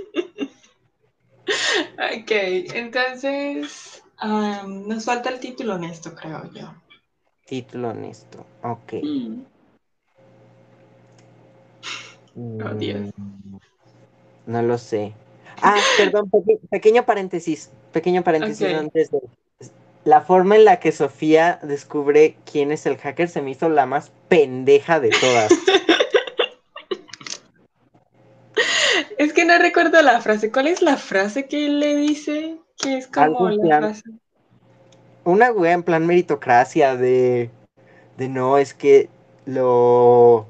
Ok, entonces nos falta el título honesto, creo yo. Título honesto. Ok. Mm, Mm, No lo sé. Ah, perdón, peque- pequeño paréntesis. Pequeño paréntesis antes de. La forma en la que Sofía descubre quién es el hacker se me hizo la más pendeja de todas. [LAUGHS] Es que no recuerdo la frase. ¿Cuál es la frase que él le dice? Que es como la plan- frase. Una wea en plan meritocracia de. De no, es que lo.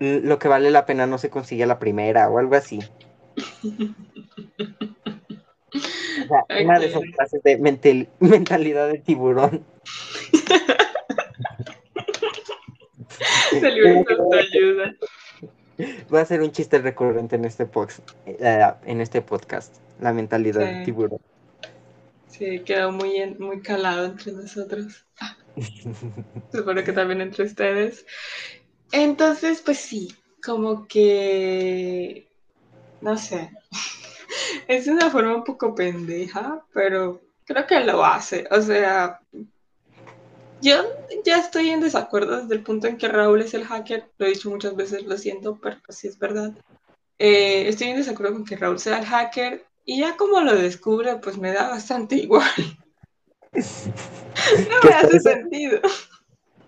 Lo que vale la pena no se consigue a la primera o algo así. O sea, [LAUGHS] una de esas Ok. frases de mental- mentalidad de tiburón. [LAUGHS] De [LAUGHS] autoayuda. Va a ser un chiste recurrente en este, eh, en este podcast. La mentalidad de Sí. tiburón. Sí, quedó muy, en- muy calado entre nosotros. Supongo que también entre ustedes. Entonces, pues sí, como que, no sé, [LAUGHS] es una forma un poco pendeja, pero creo que lo hace. O sea, yo ya estoy en desacuerdo desde el punto en que Raúl es el hacker. Lo he dicho muchas veces, lo siento, pero sí es verdad. Eh, estoy en desacuerdo con que Raúl sea el hacker y ya como lo descubre, pues me da bastante [LAUGHS] igual. [LAUGHS] No me hace sentido.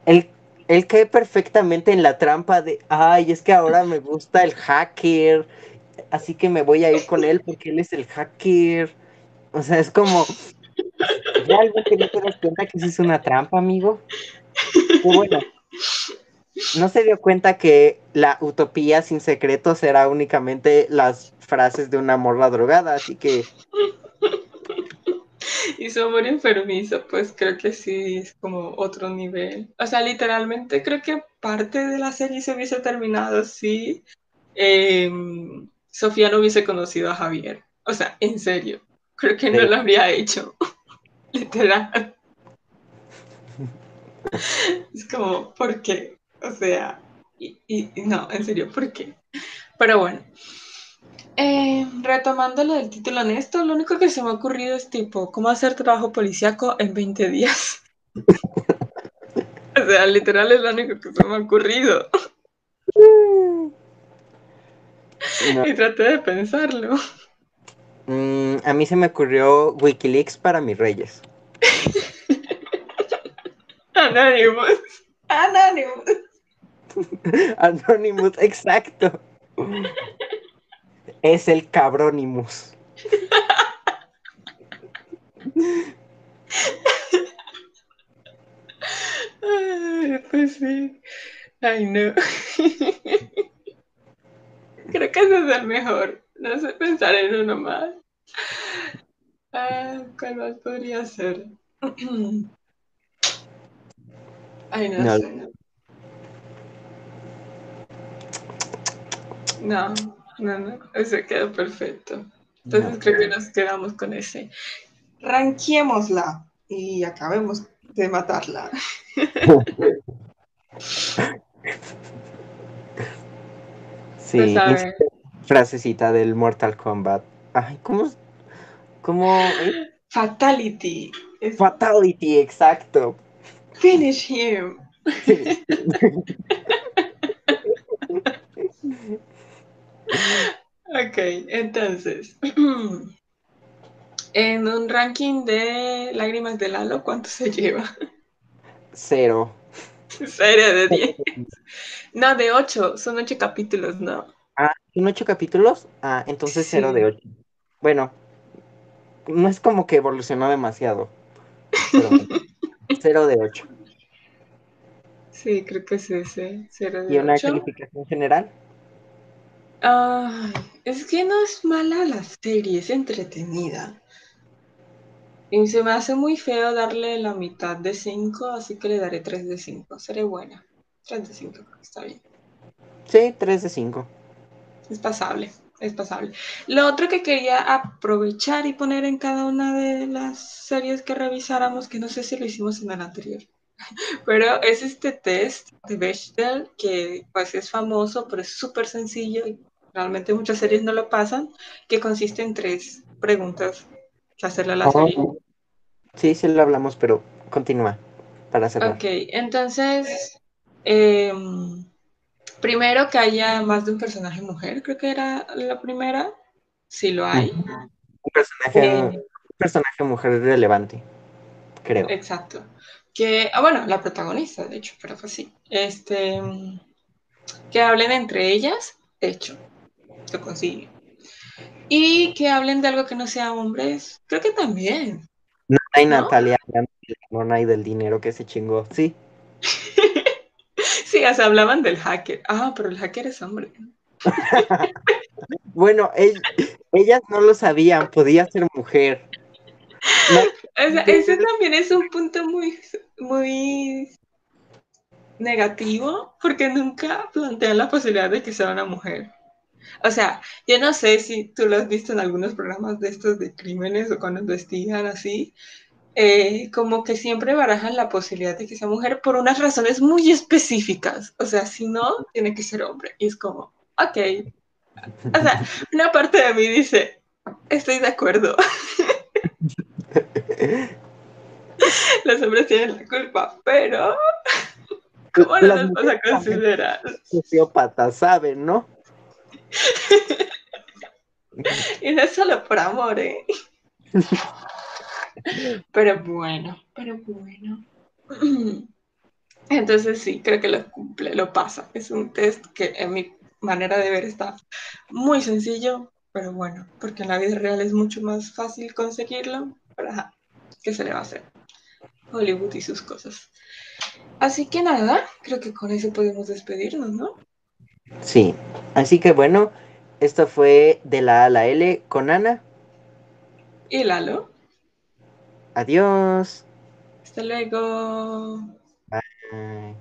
Él, él cae perfectamente en la trampa de, ay, es que ahora me gusta el hacker, así que me voy a ir con él porque él es el hacker. O sea, es como, ¿realmente no te das cuenta que eso es una trampa, amigo? Bueno, no se dio cuenta que la utopía sin secretos era únicamente las frases de una morra drogada, así que [LAUGHS] Y su amor enfermizo, pues creo que sí es como otro nivel. O sea, literalmente creo que parte de la serie se hubiese terminado si eh, Sofía no hubiese conocido a Javier. O sea, en serio, creo que no lo habría hecho. [LAUGHS] Literal. [LAUGHS] Es como, ¿por qué? O sea, y- y no, en serio, ¿por qué? Pero bueno, Eh, retomando lo del título honesto, lo único que se me ha ocurrido es tipo, ¿cómo hacer trabajo policíaco en 20 días? [LAUGHS] o sea, literal es lo único que se me ha ocurrido. No. Y traté de pensarlo. Mm, a mí se me ocurrió Wikileaks para mis reyes. [LAUGHS] Anonymous. Anonymous. [LAUGHS] Anonymous, exacto. Es el cabronimus. Ay, pues sí. Ay, no. Creo que ese es el mejor. No sé pensar en uno más. Ah, ¿Cuál más podría ser? Ay, no, No. sé. No, no, no. Ese quedó perfecto. Entonces No. creo que nos quedamos con ese. Ranquiémosla y acabemos de matarla. [LAUGHS] Sí, frasecita del Mortal Kombat. Ay, ¿cómo? ¿Cómo? Fatality. Fatality, exacto. finish him. [LAUGHS] Ok, entonces. [CLEARS THROAT] En un ranking de lágrimas de Lalo, ¿cuánto se lleva? Cero. Serie de 10. No, de 8. Son 8 capítulos, ¿no? Ah, ¿son ocho capítulos? Ah, entonces cero Sí. de ocho. Bueno, no es como que evolucionó demasiado. [LAUGHS] Cero de ocho. Sí, creo que es ese. 0 ¿Y de una 8. calificación general? Ay, es que no es mala la serie, es entretenida. Y se me hace muy feo darle la mitad de 5, así que le daré 3 de 5. Seré buena. 3 de 5, creo que está bien. Sí, tres de cinco. Es pasable, es pasable. Lo otro que quería aprovechar y poner en cada una de las series que revisáramos, que no sé si lo hicimos en el anterior, [LAUGHS] pero es este test de Bechdel que pues es famoso, pero es súper sencillo y realmente muchas series no lo pasan, que consiste en tres preguntas que hacerle a la serie. Oh, Sí, sí lo hablamos, pero continúa para cerrar. Ok, entonces, em, primero que haya más de un personaje mujer, creo que era la primera, si lo hay. Un personaje, Eh, un personaje mujer relevante, creo. Exacto. Que, ah, bueno, la protagonista, de hecho, pero pues sí. Este, que hablen entre ellas, de hecho, lo consigue. Y que hablen de algo que no sea hombres, creo que también. No hay ¿No? Natalia hablando de del dinero que se chingó. Sí, [LAUGHS] Sí, o sea, hablaban del hacker. Ah, pero el hacker es hombre. [LAUGHS] bueno, ell- ellas no lo sabían, podía ser mujer. No, O sea, ese también es un punto muy, muy negativo, porque nunca plantean la posibilidad de que sea una mujer. O sea, yo no sé si tú lo has visto en algunos programas de estos de crímenes o cuando investigan así, eh, como que siempre barajan la posibilidad de que sea mujer por unas razones muy específicas. O sea, si no, tiene que ser hombre. Y es como, ok. O sea, una parte de mí dice, estoy de acuerdo, [LAUGHS] los hombres tienen la culpa, pero ¿cómo no las nos vas a considerar? sociópatas, ¿saben, no? [LAUGHS] Y no es solo por amor, ¿eh? [LAUGHS] Pero bueno, pero bueno. [CLEARS THROAT] Entonces sí, creo que lo cumple, lo pasa. Es un test que en mi manera de ver está muy sencillo, pero bueno, porque en la vida real es mucho más fácil conseguirlo. Pero ajá, ¿qué se le va a hacer? Hollywood y sus cosas. Así que nada, creo que con eso podemos despedirnos, ¿no? Sí, así que bueno, esto fue de la A a la L con Ana. Y Lalo, Adiós. hasta luego. Bye.